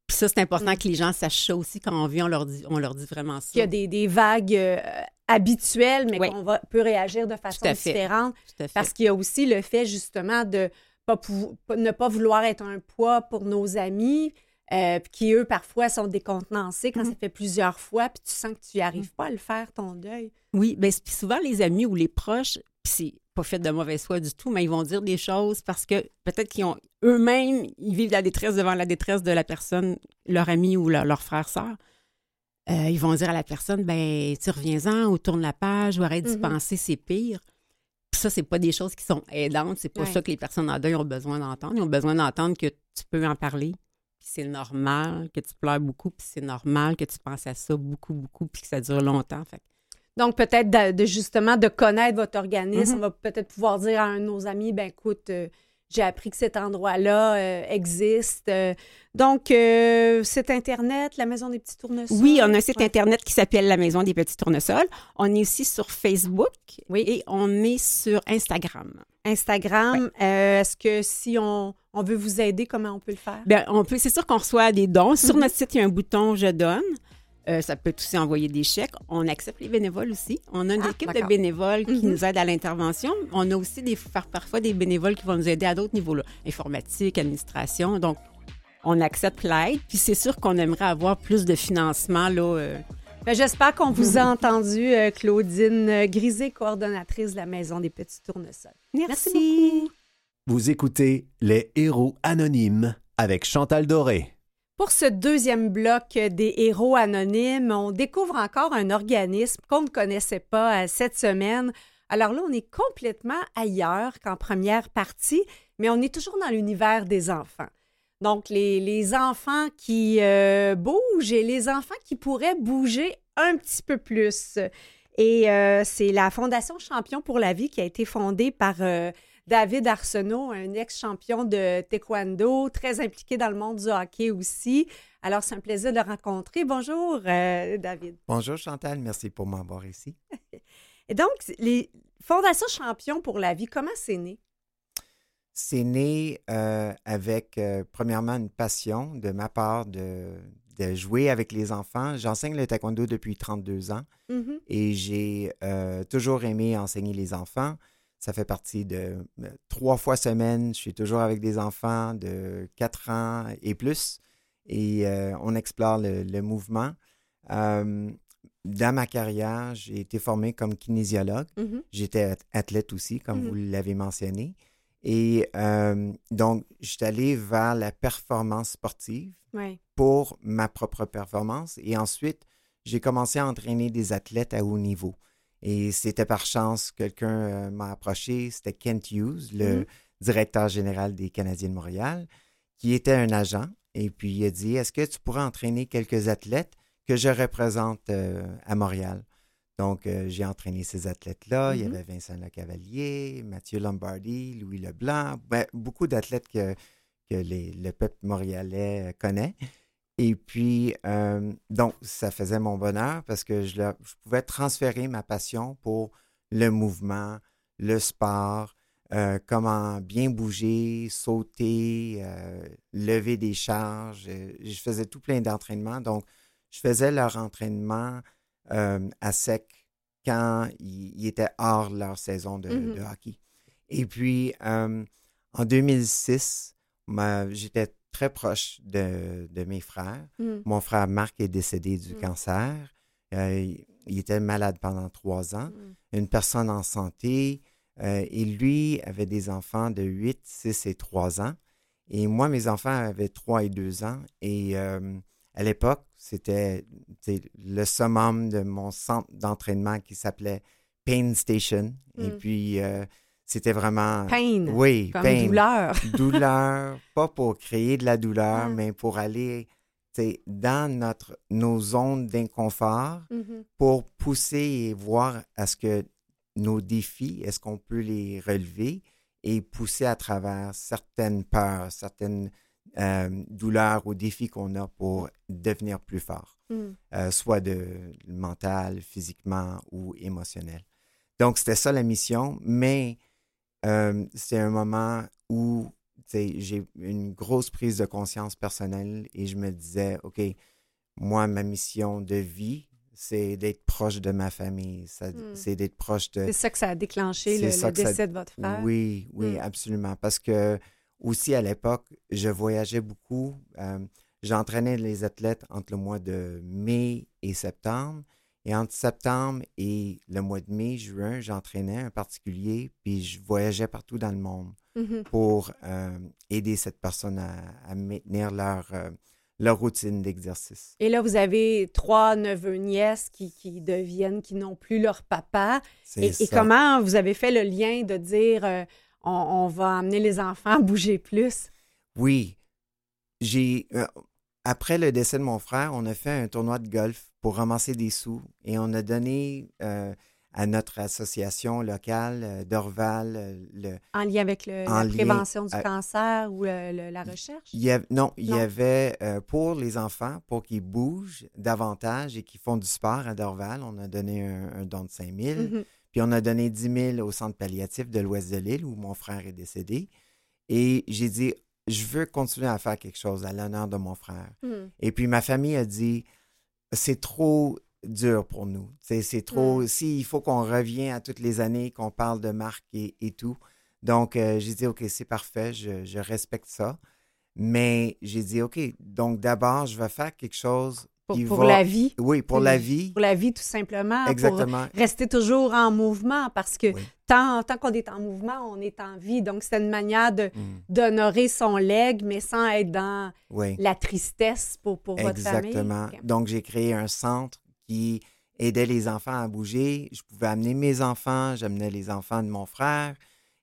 Puis ça, c'est important mm. que les gens sachent ça aussi quand on vit, on leur dit, on leur dit vraiment ça. Il y a des, vagues euh, habituelles, mais qu'on peut réagir de façon différente. Parce qu'il y a aussi le fait justement de pas ne pas vouloir être un poids pour nos amis, euh, qui eux parfois sont décontenancés quand mm-hmm. ça fait plusieurs fois, puis tu sens que tu n'y arrives pas à le faire ton deuil. Oui, bien souvent les amis ou les proches, puis pas fait de mauvaise foi du tout, mais ils vont dire des choses parce que peut-être qu'ils ont eux-mêmes, ils vivent la détresse devant la détresse de la personne, leur ami ou leur, frère, sœur. Euh, ils vont dire à la personne, ben, tu reviens-en ou tourne la page ou arrête d'y mm-hmm. penser, c'est pire. Puis ça, c'est pas des choses qui sont aidantes, c'est pas ça que les personnes en deuil ont besoin d'entendre. Ils ont besoin d'entendre que tu peux en parler, c'est normal que tu pleures beaucoup, puis c'est normal que tu penses à ça beaucoup, beaucoup, puis que ça dure longtemps. Fait donc, peut-être de, justement de connaître votre organisme. Mm-hmm. On va peut-être pouvoir dire à un de nos amis, ben écoute, euh, j'ai appris que cet endroit-là euh, existe. Euh, donc, site Internet, la Maison des Petits Tournesols. Oui, on a un site Internet qui s'appelle la Maison des Petits Tournesols. On est aussi sur Facebook oui. et on est sur Instagram. Instagram, est-ce que si on, veut vous aider, comment on peut le faire? Bien, on peut, c'est sûr qu'on reçoit des dons. Sur mm-hmm. notre site, il y a un bouton Je donne. Euh, ça peut aussi envoyer des chèques. On accepte les bénévoles aussi. On a une ah, équipe de bénévoles qui mhm. nous aide à l'intervention. On a aussi des, parfois des bénévoles qui vont nous aider à d'autres niveaux, là, informatique, administration. Donc, on accepte l'aide. Puis c'est sûr qu'on aimerait avoir plus de financement. Là, euh. ben, J'espère qu'on vous a entendu, euh, Claudine Grisé, coordonnatrice de la Maison des Petits Tournesols. Merci. Merci beaucoup. Vous écoutez Les Héros Anonymes avec Chantal Doré. Pour ce deuxième bloc des héros anonymes, on découvre encore un organisme qu'on ne connaissait pas euh, cette semaine. Alors là, on est complètement ailleurs qu'en première partie, mais on est toujours dans l'univers des enfants. Donc, les, enfants qui euh, bougent et les enfants qui pourraient bouger un petit peu plus. Et euh, c'est la Fondation Champion pour la vie qui a été fondée par David Arsenault, un ex-champion de taekwondo, très impliqué dans le monde du hockey aussi. Alors, c'est un plaisir de le rencontrer. Bonjour, euh, David. Bonjour, Chantal. Merci pour m'avoir ici. Et donc, les Fondations Champion pour la vie, comment c'est né? C'est né euh, avec, euh, premièrement, une passion de ma part de, jouer avec les enfants. J'enseigne le taekwondo depuis 32 ans mm-hmm. et j'ai toujours aimé enseigner les enfants. Ça fait partie de euh, trois fois semaine. Je suis toujours avec des enfants de quatre ans et plus. Et euh, on explore le, mouvement. Euh, dans ma carrière, j'ai été formé comme kinésiologue. Mm-hmm. J'étais athlète aussi, comme vous mm-hmm. l'avez mentionné. Et donc, je suis allé vers la performance sportive pour ma propre performance. Et ensuite, j'ai commencé à entraîner des athlètes à haut niveau. Et c'était par chance, quelqu'un euh, m'a approché, c'était Kent Hughes, le mm-hmm. directeur général des Canadiens de Montréal, qui était un agent. Et puis il a dit, est-ce que tu pourrais entraîner quelques athlètes que je représente euh, à Montréal? Donc, euh, j'ai entraîné ces athlètes-là. Il y mm-hmm. avait Vincent Lecavalier, Mathieu Lombardi, Louis Leblanc, ben, beaucoup d'athlètes que, que le peuple montréalais connaît. Et puis, euh, donc, ça faisait mon bonheur parce que je, pouvais transférer ma passion pour le mouvement, le sport, euh, comment bien bouger, sauter, euh, lever des charges. Je faisais tout plein d'entraînements. Donc, je faisais leur entraînement à sec quand ils, étaient hors leur saison de, Mmh de hockey. Et puis, en 2006, j'étais très proche de, de mes frères. Mmh. Mon frère Marc est décédé du Mmh. cancer. Euh, il était malade pendant trois ans. Mmh. Une personne en santé. euh, et lui avait des enfants de 8, 6 et 3 ans. Et moi, mes enfants avaient 3 et 2 ans. Et euh, à l'époque, c'était le summum de mon centre d'entraînement qui s'appelait Pain Station. Et Mm. puis, c'était vraiment... Pain. Oui, Comme douleur. douleur, pas pour créer de la douleur, Mm. mais pour aller dans notre, nos zones d'inconfort Mhm. pour pousser et voir à ce que nos défis, est-ce qu'on peut les relever et pousser à travers certaines peurs, certaines euh, douleurs ou défis qu'on a pour devenir plus fort, Mm. euh, soit de mental, physiquement ou émotionnel. Donc, c'était ça la mission, mais euh, c'était un moment où j'ai une grosse prise de conscience personnelle et je me disais, OK, moi, ma mission de vie, c'est d'être proche de ma famille, ça- Mm. c'est d'être proche de... C'est ça que ça a déclenché C'est le, ça- décès de votre frère. Oui, oui, Mm. absolument. Parce que aussi à l'époque, je voyageais beaucoup. euh, J'entraînais les athlètes entre le mois de mai et septembre. Et entre septembre et le mois de mai, juin, j'entraînais un particulier, puis je voyageais partout dans le monde Mhm. pour euh, aider cette personne à, à maintenir leur, euh, leur routine d'exercice. Et là, vous avez trois neveux nièces qui, qui deviennent, qui n'ont plus leur papa. C'est Et, et ça. comment vous avez fait le lien de dire euh, on, on va amener les enfants à bouger plus? Oui. J'ai après le décès de mon frère, on a fait un tournoi de golf pour ramasser des sous et on a donné euh, à notre association locale euh, d'Orval euh, le En lien avec le- En la lien- prévention du euh, cancer ou le- le- la recherche? il y a- non, il y avait pour les enfants, pour qu'ils bougent davantage et qu'ils font du sport à Dorval, on a donné un, un don de 5 000. Mhm. Puis on a donné 10 000 au centre palliatif de l'ouest de l'île où mon frère est décédé. Et j'ai dit, je veux continuer à faire quelque chose à l'honneur de mon frère. Mhm. Et puis ma famille a dit, c'est trop dur pour nous. C'est, trop, si il faut qu'on revienne à toutes les années, qu'on parle de marque et, et tout. Donc euh, j'ai dit, OK, c'est parfait, je, je respecte ça. Mais j'ai dit, OK, donc d'abord, je vais faire quelque chose Pour, qui pour va... la vie. Oui, pour la vie. Pour la vie, tout simplement. Pour Exactement. rester toujours en mouvement parce que Oui. tant, tant qu'on est en mouvement, on est en vie. Donc, c'est une manière de, Mm, d'honorer son leg, mais sans être dans oui. la tristesse pour, pour votre famille. Exactement. Donc, j'ai créé un centre qui aidait les enfants à bouger. Je pouvais amener mes enfants, j'amenais les enfants de mon frère.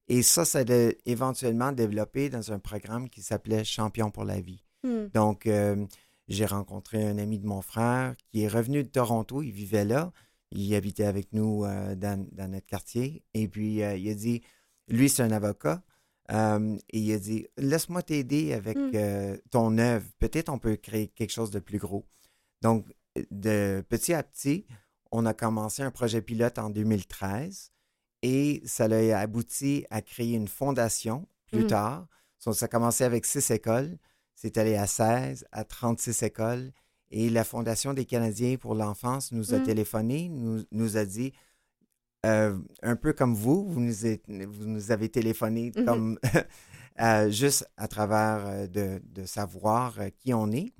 Et ça, ça a éventuellement développé dans un programme qui s'appelait Champion pour la vie. Hmm. Donc, euh, j'ai rencontré un ami de mon frère qui est revenu de Toronto. Il vivait là. Il habitait avec nous euh, dans, dans notre quartier. Et puis, euh, il a dit, lui, c'est un avocat. Euh, et il a dit, laisse-moi t'aider avec Mm. euh, ton œuvre. Peut-être on peut créer quelque chose de plus gros. Donc, de petit à petit, on a commencé un projet pilote en 2013 et ça a abouti à créer une fondation plus Mm. tard. Ça a commencé avec six écoles. C'est allé à 16, à 36 écoles. Et la Fondation des Canadiens pour l'enfance nous a Mm. téléphoné, nous, nous a dit, euh, un peu comme vous, vous nous, êtes- vous nous avez téléphoné Mhm. comme euh, juste à travers euh, de, de savoir qui on est.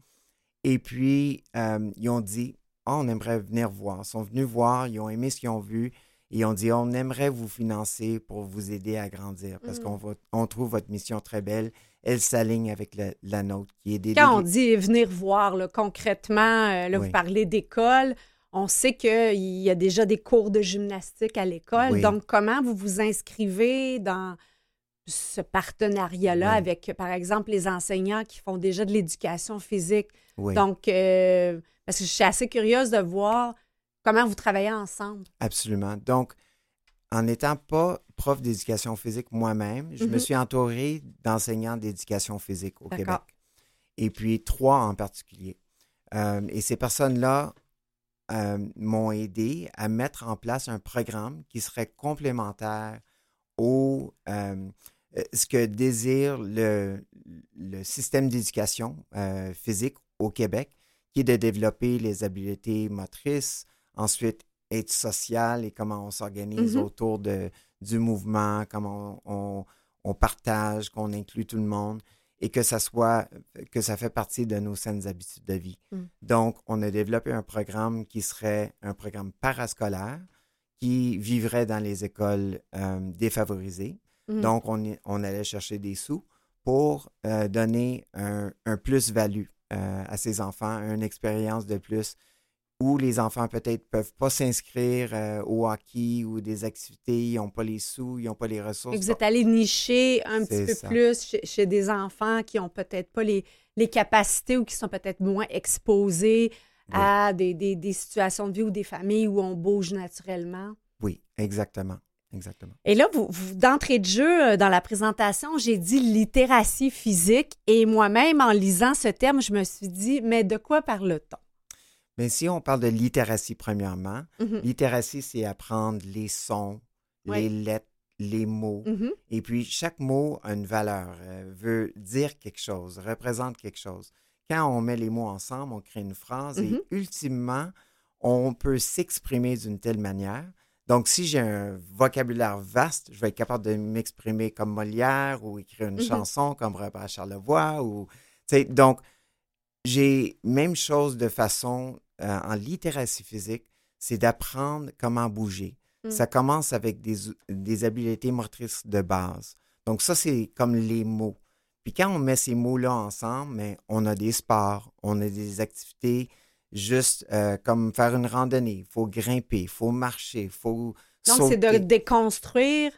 Et puis, euh, ils ont dit, Ah, on aimerait venir voir. Ils sont venus voir, ils ont aimé ce qu'ils ont vu. Et ils ont dit, on aimerait vous financer pour vous aider à grandir parce Mm. qu'on on trouve votre mission très belle. Elle s'aligne avec la, la nôtre qui est d'aider Quand on dit venir voir là, concrètement, euh, là, Oui. vous parlez d'école, on sait qu'il y a déjà des cours de gymnastique à l'école. Oui. Donc, comment vous vous inscrivez dans ce partenariat-là Oui. avec, par exemple, les enseignants qui font déjà de l'éducation physique? Oui, Donc, euh, parce que je suis assez curieuse de voir comment vous travaillez ensemble. absolument. Donc, en n'étant pas prof d'éducation physique moi-même, je me Mhm. suis entouré d'enseignants d'éducation physique au Québec. Et puis trois en particulier. Euh, et ces personnes-là euh, m'ont aidé à mettre en place un programme qui serait complémentaire au euh, ce que désire le, le système d'éducation physique au Québec, qui est de développer les habiletés motrices, ensuite être social et comment on s'organise mm-hmm. autour de, du mouvement, comment on, on, partage, qu'on inclut tout le monde et que ça soit, que ça fait partie de nos saines habitudes de vie. Mm. Donc, on a développé un programme qui serait un programme parascolaire qui vivrait dans les écoles euh, défavorisées. Mm. Donc, on, on, allait chercher des sous pour euh, donner un, un plus-value euh, à ces enfants, une expérience de plus où les enfants peut-être peuvent pas s'inscrire euh, au hockey ou des activités, ils n'ont pas les sous, ils n'ont pas les ressources. vous êtes allé nicher un petit peu plus chez, des enfants qui n'ont peut-être pas les, les, capacités ou qui sont peut-être moins exposés à des, des, des, situations de vie ou des familles où on bouge naturellement. Oui, exactement. Exactement. Et là, vous, d'entrée de jeu, euh, dans la présentation, j'ai dit littératie physique et moi-même, en lisant ce terme, je me suis dit, mais de quoi parle-t-on? Mais si on parle de littératie, premièrement, mm-hmm. littératie, c'est apprendre les sons, les lettres, les mots. Mm-hmm. Et puis, chaque mot a une valeur, euh, veut dire quelque chose, représente quelque chose. Quand on met les mots ensemble, on crée une phrase et mm-hmm. ultimement, on peut s'exprimer d'une telle manière. Donc, si j'ai un vocabulaire vaste, je vais être capable de m'exprimer comme Molière ou écrire une chanson comme Robert Charlevoix. Ou, donc, j'ai même chose de façon euh, en littératie physique, c'est d'apprendre comment bouger. Mm. Ça commence avec des, des habiletés motrices de base. Donc ça, c'est comme les mots. Puis quand on met ces mots-là ensemble, mais on a des sports, on a des activités juste euh, comme faire une randonnée. Il faut grimper, il faut marcher, il faut Donc, c'est de déconstruire,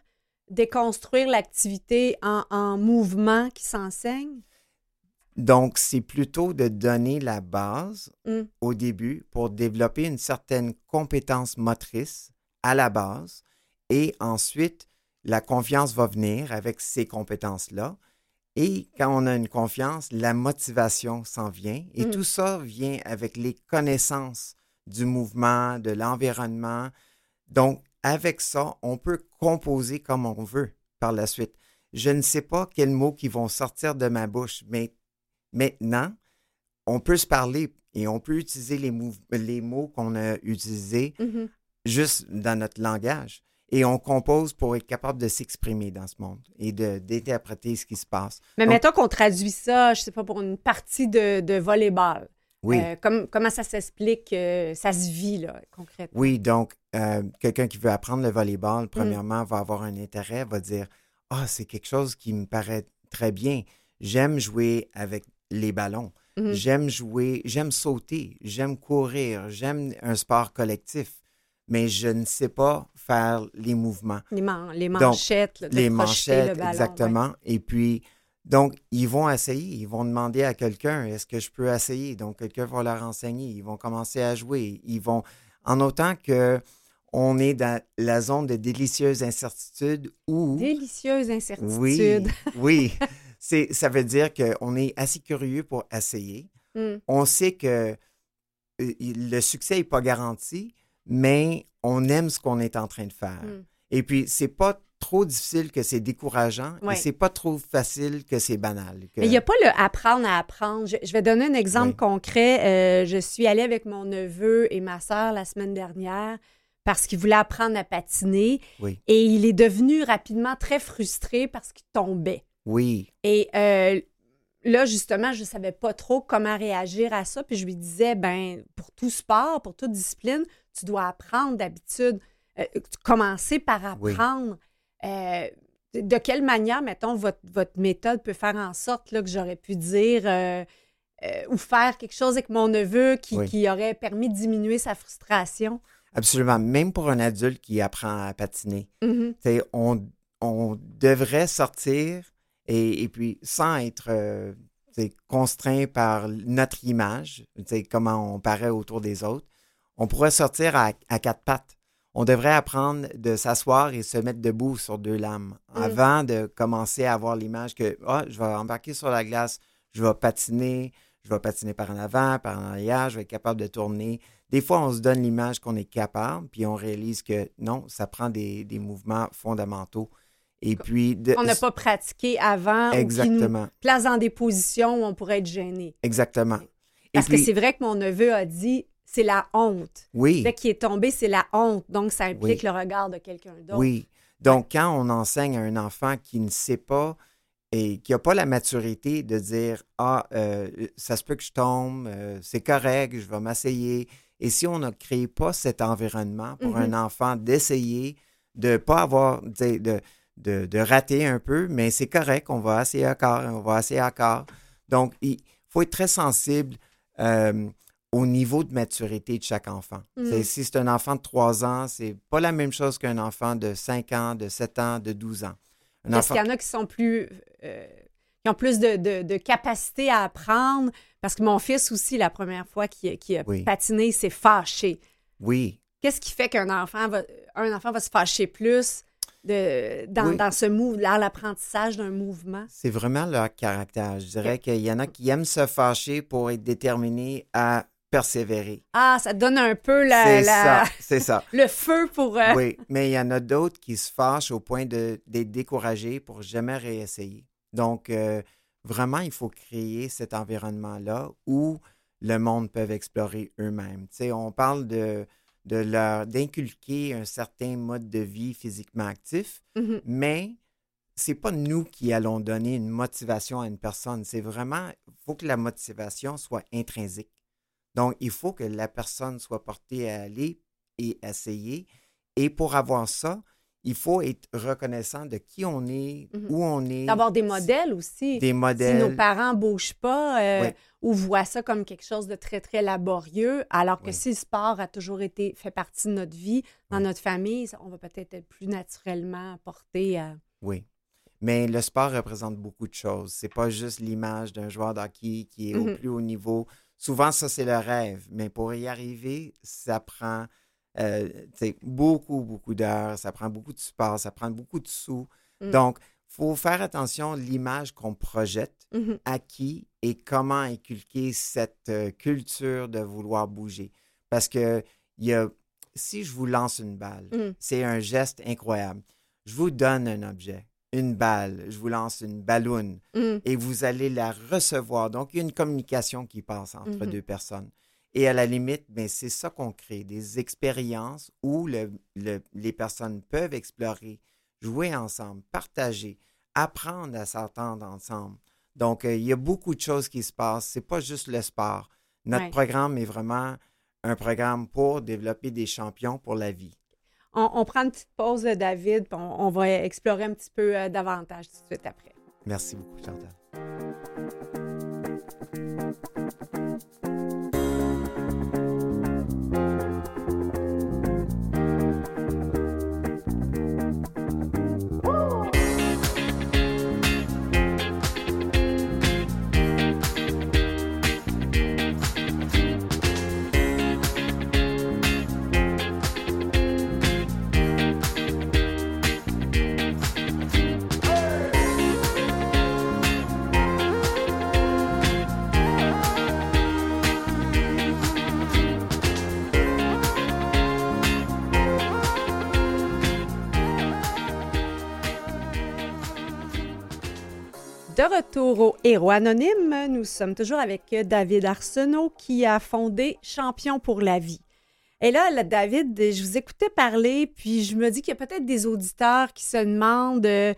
déconstruire l'activité en, en mouvement qui s'enseigne? Donc, c'est plutôt de donner la base mm. au début pour développer une certaine compétence motrice à la base et ensuite, la confiance va venir avec ces compétences-là. Et quand on a une confiance, la motivation s'en vient. Et mm. tout ça vient avec les connaissances du mouvement, de l'environnement. Donc, avec ça, on peut composer comme on veut par la suite. Je ne sais pas quels mots qui vont sortir de ma bouche, mais Maintenant, on peut se parler et on peut utiliser les, les mots qu'on a utilisés mm-hmm. juste dans notre langage. Et on compose pour être capable de s'exprimer dans ce monde et d'interpréter ce qui se passe. Mais mettons qu'on traduit ça, je ne sais pas, pour une partie de, de volleyball. Oui. Euh, comment ça s'explique, euh, ça se vit là, concrètement? Oui, donc euh, quelqu'un qui veut apprendre le volleyball, mm. premièrement, va avoir un intérêt, va dire Ah, c'est quelque chose qui me paraît très bien. J'aime jouer avec les ballons. Mhm. J'aime jouer, j'aime sauter, j'aime courir, j'aime un sport collectif, mais je ne sais pas faire les mouvements. Les, les manchettes, les manchettes, exactement. Et puis, donc, ils vont essayer, ils vont demander à quelqu'un, est-ce que je peux essayer? Donc, quelqu'un va leur enseigner, ils vont commencer à jouer, ils vont, en autant que on est dans la zone de délicieuse incertitude ou... Délicieuse incertitude. Oui, oui. ça veut dire qu'on est assez curieux pour essayer. Hmm. On sait que euh, le succès n'est pas garanti, mais on aime ce qu'on est en train de faire. Hmm. Et puis, c'est pas trop difficile que c'est décourageant et c'est pas trop facile que c'est banal. Mais il n'y a pas le apprendre à apprendre. Je, vais donner un exemple concret. Euh, je suis allée avec mon neveu et ma soeur la semaine dernière parce qu'il voulait apprendre à patiner et il est devenu rapidement très frustré parce qu'il tombait. Oui. Et euh, là, justement, je ne savais pas trop comment réagir à ça. Puis je lui disais, ben, pour tout sport, pour toute discipline, tu dois apprendre d'habitude, euh, commencer par apprendre. Euh, de quelle manière, mettons, votre, votre, méthode peut faire en sorte là, que j'aurais pu dire ou faire quelque chose avec mon neveu qui, qui, aurait permis de diminuer sa frustration? Absolument. Même pour un adulte qui apprend à patiner, mm-hmm. on, on devrait sortir et, puis, sans être euh, contraint par notre image, comment on paraît autour des autres, on pourrait sortir à, quatre pattes. On devrait apprendre de s'asseoir et se mettre debout sur deux lames mm. avant de commencer à avoir l'image que oh, je vais embarquer sur la glace, je vais patiner, je vais patiner par en avant, par en arrière, je vais être capable de tourner. Des fois, on se donne l'image qu'on est capable, puis on réalise que non, ça prend des, des mouvements fondamentaux. Et puis. on n'a pas pratiqué avant. Exactement. Ou qui nous place dans des positions où on pourrait être gêné. Exactement. Parce que c'est vrai que mon neveu a dit c'est la honte. Oui. Dès qu'il est tombé, c'est la honte. Donc, ça implique le regard de quelqu'un d'autre. Oui. Donc, quand on enseigne à un enfant qui ne sait pas et qui n'a pas la maturité de dire Ah, euh, ça se peut que je tombe, euh, c'est correct, je vais m'essayer. Et si on ne crée pas cet environnement pour un mm-hmm. enfant d'essayer, de ne pas avoir, de, de, rater un peu, mais c'est correct, on va essayer encore, on va essayer encore. Donc, il faut être très sensible euh, au niveau de maturité de chaque enfant. Mm. Si c'est un enfant de 3 ans, c'est pas la même chose qu'un enfant de 5 ans, de 7 ans, de 12 ans. Est-ce qu'il y en a qui sont plus. Euh, qui ont plus de, capacité à apprendre? Parce que mon fils aussi, la première fois qu'il a patiné, s'est fâché. Oui. Qu'est-ce qui fait qu'un enfant va, un enfant va se fâcher plus? De, dans, ce mouvement, l'apprentissage d'un mouvement? C'est vraiment leur caractère. Je dirais qu'il y en a qui aiment se fâcher pour être déterminés à persévérer. Ah, ça donne un peu la, c'est ça, le feu pour. Euh, oui, mais il y en a d'autres qui se fâchent au point d'être découragés pour jamais réessayer. Donc, euh, vraiment, il faut créer cet environnement-là où le monde peut explorer eux-mêmes. Tu sais, on parle de, de leur d'inculquer un certain mode de vie physiquement actif, mm-hmm. mais c'est pas nous qui allons donner une motivation à une personne. C'est vraiment, il faut que la motivation soit intrinsèque. Donc, il faut que la personne soit portée à aller et essayer. Et pour avoir ça, il faut être reconnaissant de qui on est, mhm. où on est. D'avoir des modèles aussi. Des modèles. Si nos parents ne bougent pas euh, ou voient ça comme quelque chose de très, très laborieux, alors que si le sport a toujours été fait partie de notre vie, dans notre famille, on va peut-être être plus naturellement porté à. Oui. Mais le sport représente beaucoup de choses. C'est pas juste l'image d'un joueur d'hockey qui est au mhm. plus haut niveau souvent, ça, c'est le rêve. Mais pour y arriver, ça prend euh, beaucoup, beaucoup d'heures, ça prend beaucoup de support, ça prend beaucoup de sous. Mm. Donc, il faut faire attention à l'image qu'on projette, mm-hmm. à qui et comment inculquer cette euh, culture de vouloir bouger. Parce que y a, si je vous lance une balle, mm. c'est un geste incroyable. Je vous donne un objet une balle, je vous lance une balloune mm. et vous allez la recevoir. Donc, il y a une communication qui passe entre mm-hmm. deux personnes. Et à la limite, ben, c'est ça qu'on crée, des expériences où les personnes peuvent explorer, jouer ensemble, partager, apprendre à s'entendre ensemble. Donc, euh, il y a beaucoup de choses qui se passent. C'est pas juste le sport. Notre programme est vraiment un programme pour développer des champions pour la vie. On, prend une petite pause, David, puis on, va explorer un petit peu euh, davantage tout de suite après. Merci beaucoup, Chantal. De retour au Héros Anonyme, nous sommes toujours avec David Arsenault qui a fondé Champion pour la vie. Et là, David, je vous écoutais parler, puis je me dis qu'il y a peut-être des auditeurs qui se demandent euh,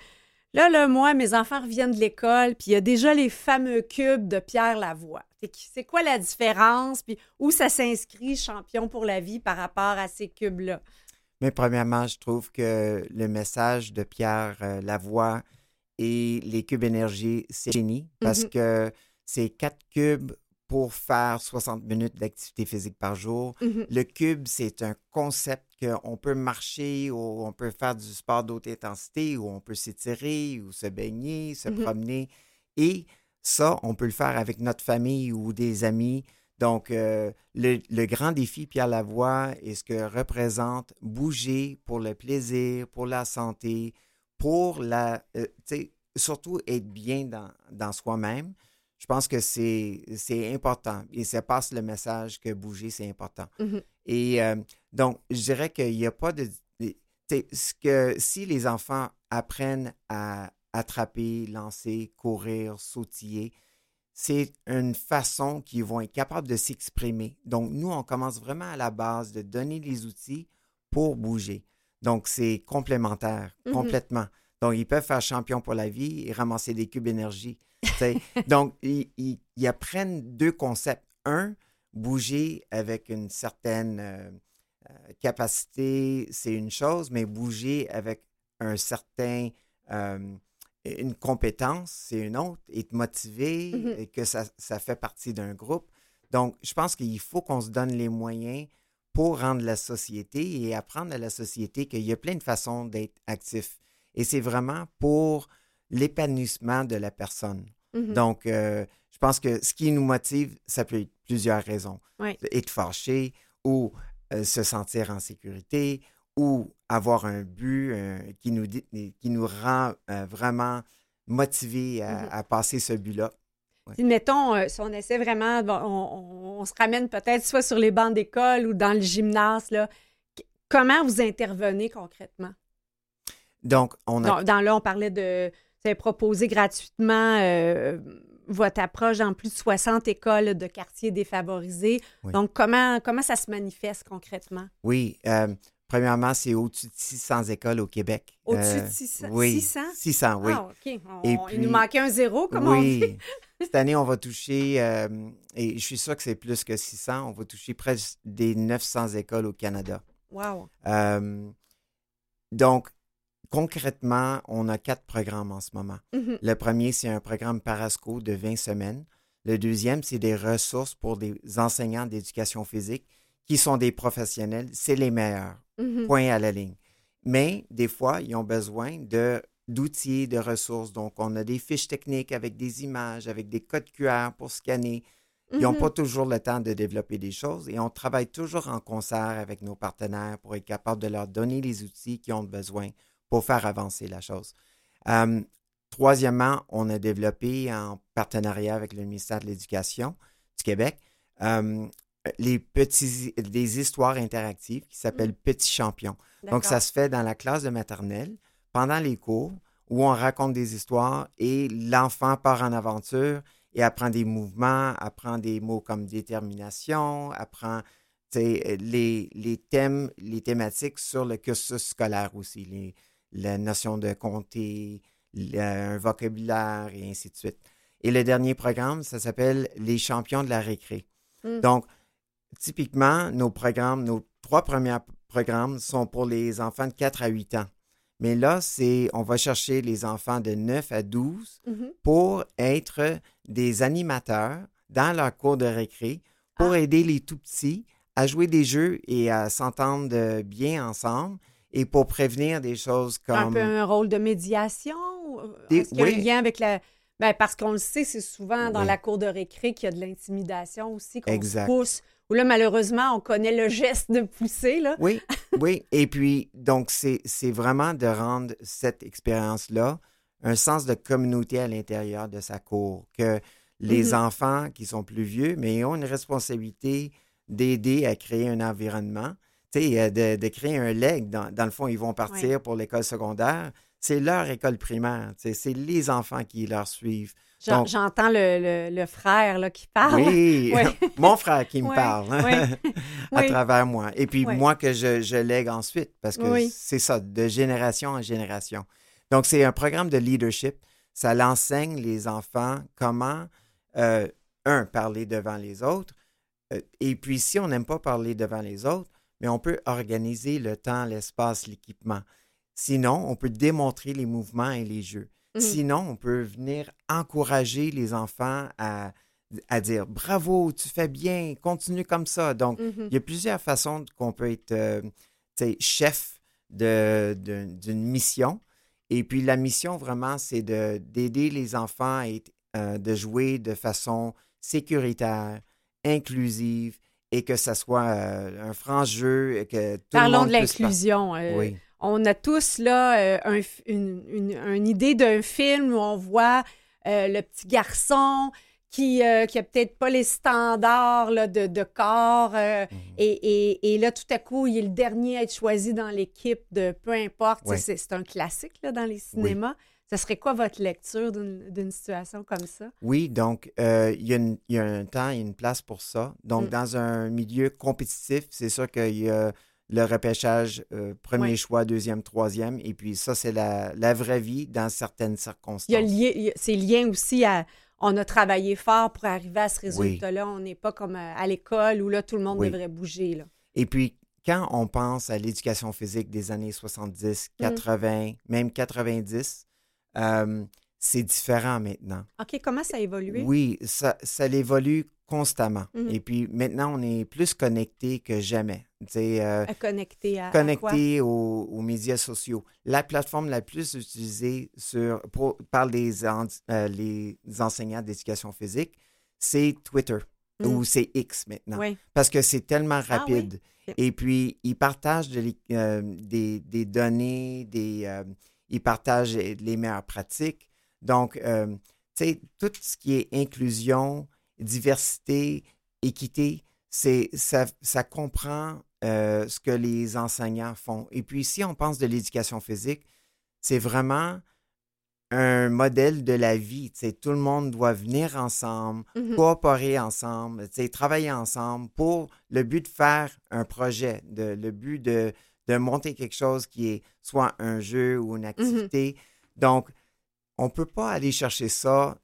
là, là, moi, mes enfants reviennent de l'école, puis il y a déjà les fameux cubes de Pierre Lavoie. C'est quoi la différence, puis où ça s'inscrit Champion pour la vie par rapport à ces cubes-là? Mais premièrement, je trouve que le message de Pierre euh, Lavoie, et les cubes énergie, c'est génie parce mmh que c'est quatre cubes pour faire 60 minutes d'activité physique par jour. Mmh Le cube, c'est un concept qu'on peut marcher ou on peut faire du sport d'autre intensité ou on peut s'étirer ou se baigner, se mmh promener. Et ça, on peut le faire avec notre famille ou des amis. Donc, euh, le, grand défi, Pierre Lavoie, est ce que représente bouger pour le plaisir, pour la santé, pour la, euh, surtout être bien dans, dans soi-même. Je pense que c'est important et ça passe le message que bouger, c'est important. Mmh et euh, donc, je dirais qu'il n'y a pas de. Ce que si les enfants apprennent à attraper, lancer, courir, sautiller, c'est une façon qu'ils vont être capables de s'exprimer. Donc, nous, on commence vraiment à la base de donner les outils pour bouger. Donc, c'est complémentaire, mm-hmm. complètement. Donc, ils peuvent faire champion pour la vie et ramasser des cubes énergie. Donc, ils, apprennent deux concepts. Un, bouger avec une certaine euh, euh, capacité, c'est une chose, mais bouger avec un certain, euh, une compétence, c'est une autre. Être motivé, mm-hmm. et que ça, ça, fait partie d'un groupe. Donc, je pense qu'il faut qu'on se donne les moyens pour rendre la société et apprendre à la société qu'il y a plein de façons d'être actif. Et c'est vraiment pour l'épanouissement de la personne. Mm-hmm. Donc, euh, je pense que ce qui nous motive, ça peut être plusieurs raisons. Être fâché ou euh, se sentir en sécurité ou avoir un but euh, qui, nous, qui nous rend vraiment motivés à, mm-hmm. passer ce but-là. Mettons, si on essaie vraiment, on, se ramène peut-être soit sur les bancs d'école ou dans le gymnase, là, comment vous intervenez concrètement? Donc, on a... Dans, là, on parlait de... Vous avez proposé gratuitement euh, votre approche dans plus de 60 écoles de quartiers défavorisés. Donc, comment, comment ça se manifeste concrètement? Oui. Euh, premièrement, c'est au-dessus de 600 écoles au Québec. Au-dessus de 600? Euh, oui, 600? 600, oui. Ah, OK. Et puis, il nous manquait un zéro, comme on dit. Cette année, on va toucher, et je suis sûr que c'est plus que 600, on va toucher près des 900 écoles au Canada. Wow. donc, concrètement, on a quatre programmes en ce moment. Mm-hmm. Le premier, c'est un programme Parasco de 20 semaines. Le deuxième, c'est des ressources pour des enseignants d'éducation physique qui sont des professionnels. C'est les meilleurs. Mm-hmm. Point à la ligne. Mais des fois, ils ont besoin de d'outils, de ressources. Donc, on a des fiches techniques avec des images, avec des codes QR pour scanner. Ils n'ont mm-hmm. pas toujours le temps de développer des choses et on travaille toujours en concert avec nos partenaires pour être capable de leur donner les outils qu'ils ont besoin pour faire avancer la chose. Euh, troisièmement, on a développé en partenariat avec le ministère de l'Éducation du Québec euh, les petits, des histoires interactives qui s'appellent mm. Petits Champions. Donc, ça se fait dans la classe de maternelle pendant les cours où on raconte des histoires et l'enfant part en aventure et apprend des mouvements, apprend des mots comme détermination, apprend les, les thèmes, les thématiques sur le cursus scolaire aussi, les, la notion de compter, un vocabulaire et ainsi de suite. Et le dernier programme, ça s'appelle Les champions de la récré. Hmm. Donc, typiquement, nos programmes, nos trois premiers programmes sont pour les enfants de 4 à 8 ans. Mais là, c'est, on va chercher les enfants de 9 à 12 mm-hmm. pour être des animateurs dans leur cours de récré pour ah. aider les tout petits à jouer des jeux et à s'entendre bien ensemble et pour prévenir des choses comme... Un peu un rôle de médiation? Est-ce qu'il y a un lien avec la... Ben, parce qu'on le sait, c'est souvent dans la cour de récré qu'il y a de l'intimidation aussi, qu'on se pousse. Ou là, malheureusement, on connaît le geste de pousser, là. Oui, oui. Et puis, donc, c'est vraiment de rendre cette expérience-là un sens de communauté à l'intérieur de sa cour. Que les mm-hmm. enfants qui sont plus vieux, mais ont une responsabilité d'aider à créer un environnement euh, de, de, créer un leg. Dans, dans, le fond, ils vont partir pour l'école secondaire. C'est leur école primaire. C'est les enfants qui leur suivent. J'entends le, le, frère là, qui parle. Oui, mon frère qui me parle hein, à travers moi. Et puis moi que je, je lègue ensuite, parce que c'est ça, de génération en génération. Donc, c'est un programme de leadership. Ça l'enseigne les enfants comment, euh, un, parler devant les autres. Euh, et puis, si on n'aime pas parler devant les autres, mais on peut organiser le temps, l'espace, l'équipement. Sinon, on peut démontrer les mouvements et les jeux. Mmh. Sinon, on peut venir encourager les enfants à, à, dire bravo, tu fais bien, continue comme ça. Donc, mmh il y a plusieurs façons qu'on peut être euh, chef d'une mission. Et puis, la mission, vraiment, c'est d'aider les enfants à euh, de jouer de façon sécuritaire, inclusive et que ça soit euh, un franc jeu. Que tout Parlons le monde de l'inclusion. Euh, on a tous là euh, une, idée d'un film où on voit le petit garçon qui n'a peut-être pas les standards de, corps. Mhm. et, là, tout à coup, il est le dernier à être choisi dans l'équipe de peu importe. C'est un classique dans les cinémas. Ce serait quoi votre lecture d'une situation comme ça? Oui, donc euh, il, y a un temps et une place pour ça. Donc, mm. dans un milieu compétitif, c'est sûr qu'il y a le repêchage euh, premier choix, deuxième, troisième. Et puis ça, c'est la, vraie vie dans certaines circonstances. Il y a c'est lié aussi à on a travaillé fort pour arriver à ce résultat-là. On n'est pas comme à, l'école où là, tout le monde devrait bouger. Là. Et puis, quand on pense à l'éducation physique des années 70, 80, mm. même 90, euh, c'est différent maintenant. OK, comment ça a évolué? Oui, ça, ça évolue constamment. Mhm. Et puis maintenant, on est plus connecté que jamais. Euh, connecté à, connecté aux, médias sociaux. La plateforme la plus utilisée sur, par les, euh, les enseignants d'éducation physique, c'est Twitter ou mhm. c'est X maintenant. Parce que c'est tellement ah rapide. Et puis, ils partagent euh, des, des, données, des, ils partagent les meilleures pratiques. Donc, euh, tu sais, tout ce qui est inclusion, diversité, équité, c'est ça, ça comprend euh, ce que les enseignants font. Et puis, si on pense de l'éducation physique, c'est vraiment un modèle de la vie. sais, tout le monde doit venir ensemble, mm-hmm. coopérer ensemble, travailler ensemble pour le but de faire un projet, de, le but de, de monter quelque chose qui est soit un jeu ou une mhm. activité. Donc, on ne peut pas aller chercher ça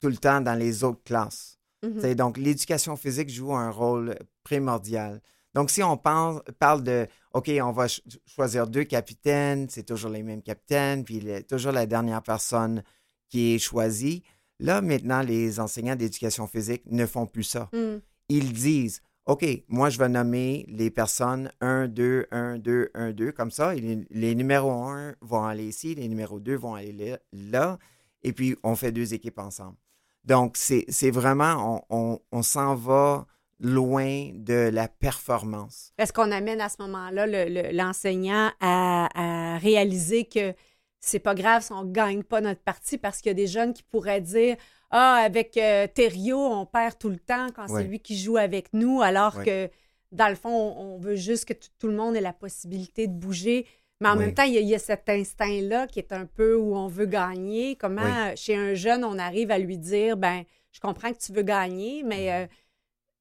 tout le temps dans les autres classes. Mhm. Donc, l'éducation physique joue un rôle primordial. Donc, si on parle, parle de, OK, on va choisir deux capitaines, c'est toujours les mêmes capitaines, puis toujours la dernière personne qui est choisie. Là, maintenant, les enseignants d'éducation physique ne font plus ça. Mm. Ils disent, OK, moi, je vais nommer les personnes 1, 2, 1, 2, 1, 2, comme ça. les, numéros 1 vont aller ici, les numéros 2 vont aller là, et puis on fait deux équipes ensemble. Donc, c'est vraiment, on, s'en va loin de la performance. Est-ce qu'on amène à ce moment-là l'enseignant à, à, réaliser que c'est pas grave si on ne gagne pas notre partie parce qu'il y a des jeunes qui pourraient dire ah, avec euh, on perd tout le temps quand c'est lui qui joue avec nous, alors que dans le fond, on, veut juste que tout le monde ait la possibilité de bouger. Mais en même temps, il y, a, cet instinct-là qui est un peu où on veut gagner. Comment, chez un jeune, on arrive à lui dire ben, je comprends que tu veux gagner, mais euh,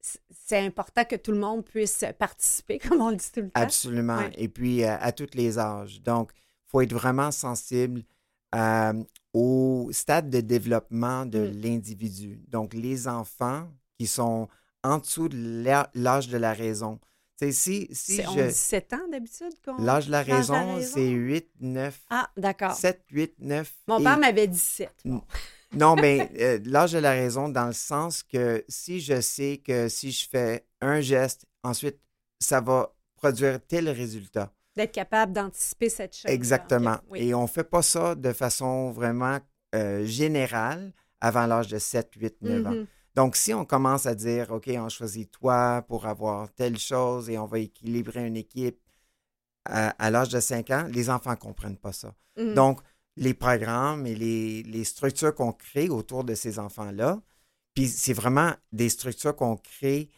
c'est important que tout le monde puisse participer, comme on le dit tout le temps. Absolument. Et puis, euh, à tous les âges. Donc, il faut être vraiment sensible à, au stade de développement de mm. l'individu. Donc, les enfants qui sont en dessous de l'âge de la raison. si, si c'est je... 7 ans d'habitude L'âge de la raison, c'est 8, 9. Ah, d'accord. 7, 8, 9. Mon père m'avait dit 7. Non, mais euh, l'âge de la raison dans le sens que si je sais que si je fais un geste, ensuite, ça va produire tel résultat d'être capable d'anticiper cette chose. Exactement. Et on ne fait pas ça de façon vraiment euh, générale avant l'âge de 7, 8, 9 ans. Mm-hmm. Donc, si on commence à dire, OK, on choisit toi pour avoir telle chose et on va équilibrer une équipe à, l'âge de 5 ans, les enfants ne comprennent pas ça. Mm-hmm. Donc, les programmes et les, les structures qu'on crée autour de ces enfants-là, puis c'est vraiment des structures qu'on crée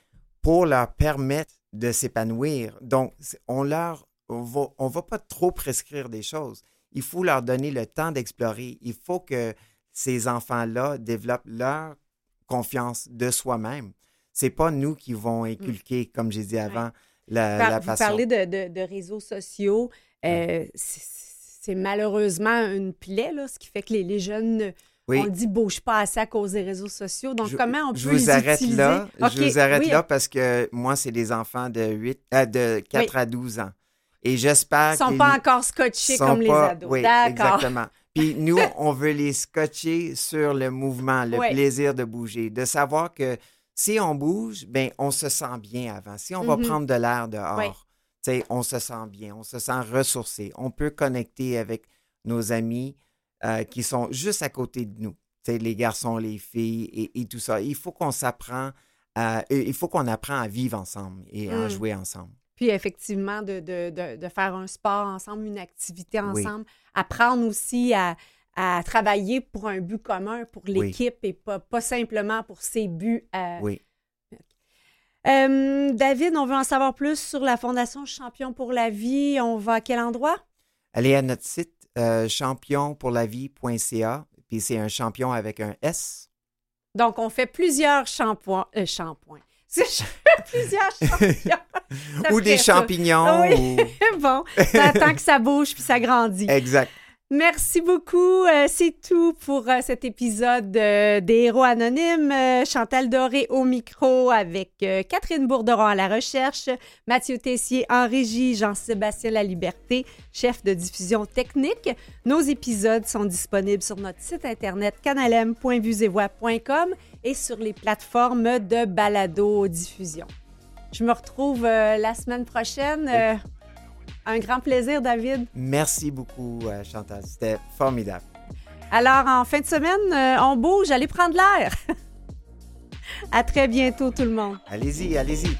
pour leur permettre de s'épanouir. Donc, on leur on ne va pas trop prescrire des choses. Il faut leur donner le temps d'explorer. Il faut que ces enfants-là développent leur confiance de soi-même. C'est pas nous qui vont mm. inculquer, comme j'ai dit avant, la, la Vous parlez de, réseaux sociaux. Euh, c'est malheureusement une plaie, là, ce qui fait que les, jeunes On dit bouge pas assez à cause des réseaux sociaux. Donc, comment on peut je vous arrête là. Je vous arrête là parce que moi, c'est des enfants de, 8, euh, de 4 à 12 ans. Et j'espère ne sont pas encore scotchés comme les ados. Oui, exactement. Puis nous, on veut les scotcher sur le mouvement, le plaisir de bouger, de savoir que si on bouge, ben on se sent bien avant. Si on va mm-hmm. prendre de l'air dehors, on se sent bien, on se sent ressourcé. On peut connecter avec nos amis euh, qui sont juste à côté de nous. les garçons, les filles et, tout ça. Il faut qu'on s'apprend à, il faut qu'on apprend à vivre ensemble et à mm. jouer ensemble. Puis effectivement, de, de, de, faire un sport ensemble, une activité ensemble, apprendre aussi à, à travailler pour un but commun, pour l'équipe et pas, pas simplement pour ses buts. Oui. Euh, David, on veut en savoir plus sur la Fondation Champion pour la vie. On va à quel endroit? Allez à notre site euh, championpourlavie.ca, puis c'est un champion avec un S. Donc, on fait plusieurs shampoings. Euh, shampoings. plusieurs champions. ou des champignons. Oui. bon, ça attend que ça bouge puis ça grandit. Exact. Merci beaucoup. Euh, c'est tout pour euh, cet épisode euh, des Héros Anonymes. Chantal Doré au micro avec Catherine Bourderon à la recherche, Mathieu Tessier en régie, Jean-Sébastien Laliberté, chef de diffusion technique. Nos épisodes sont disponibles sur notre site internet canalem.vusevoix.com et sur les plateformes de balado-diffusion. Je me retrouve la semaine prochaine. Un grand plaisir, David. Merci beaucoup, euh, Chantal. C'était formidable. Alors, en fin de semaine, euh, on bouge, allez prendre l'air. à très bientôt, tout le monde. Allez-y, allez-y.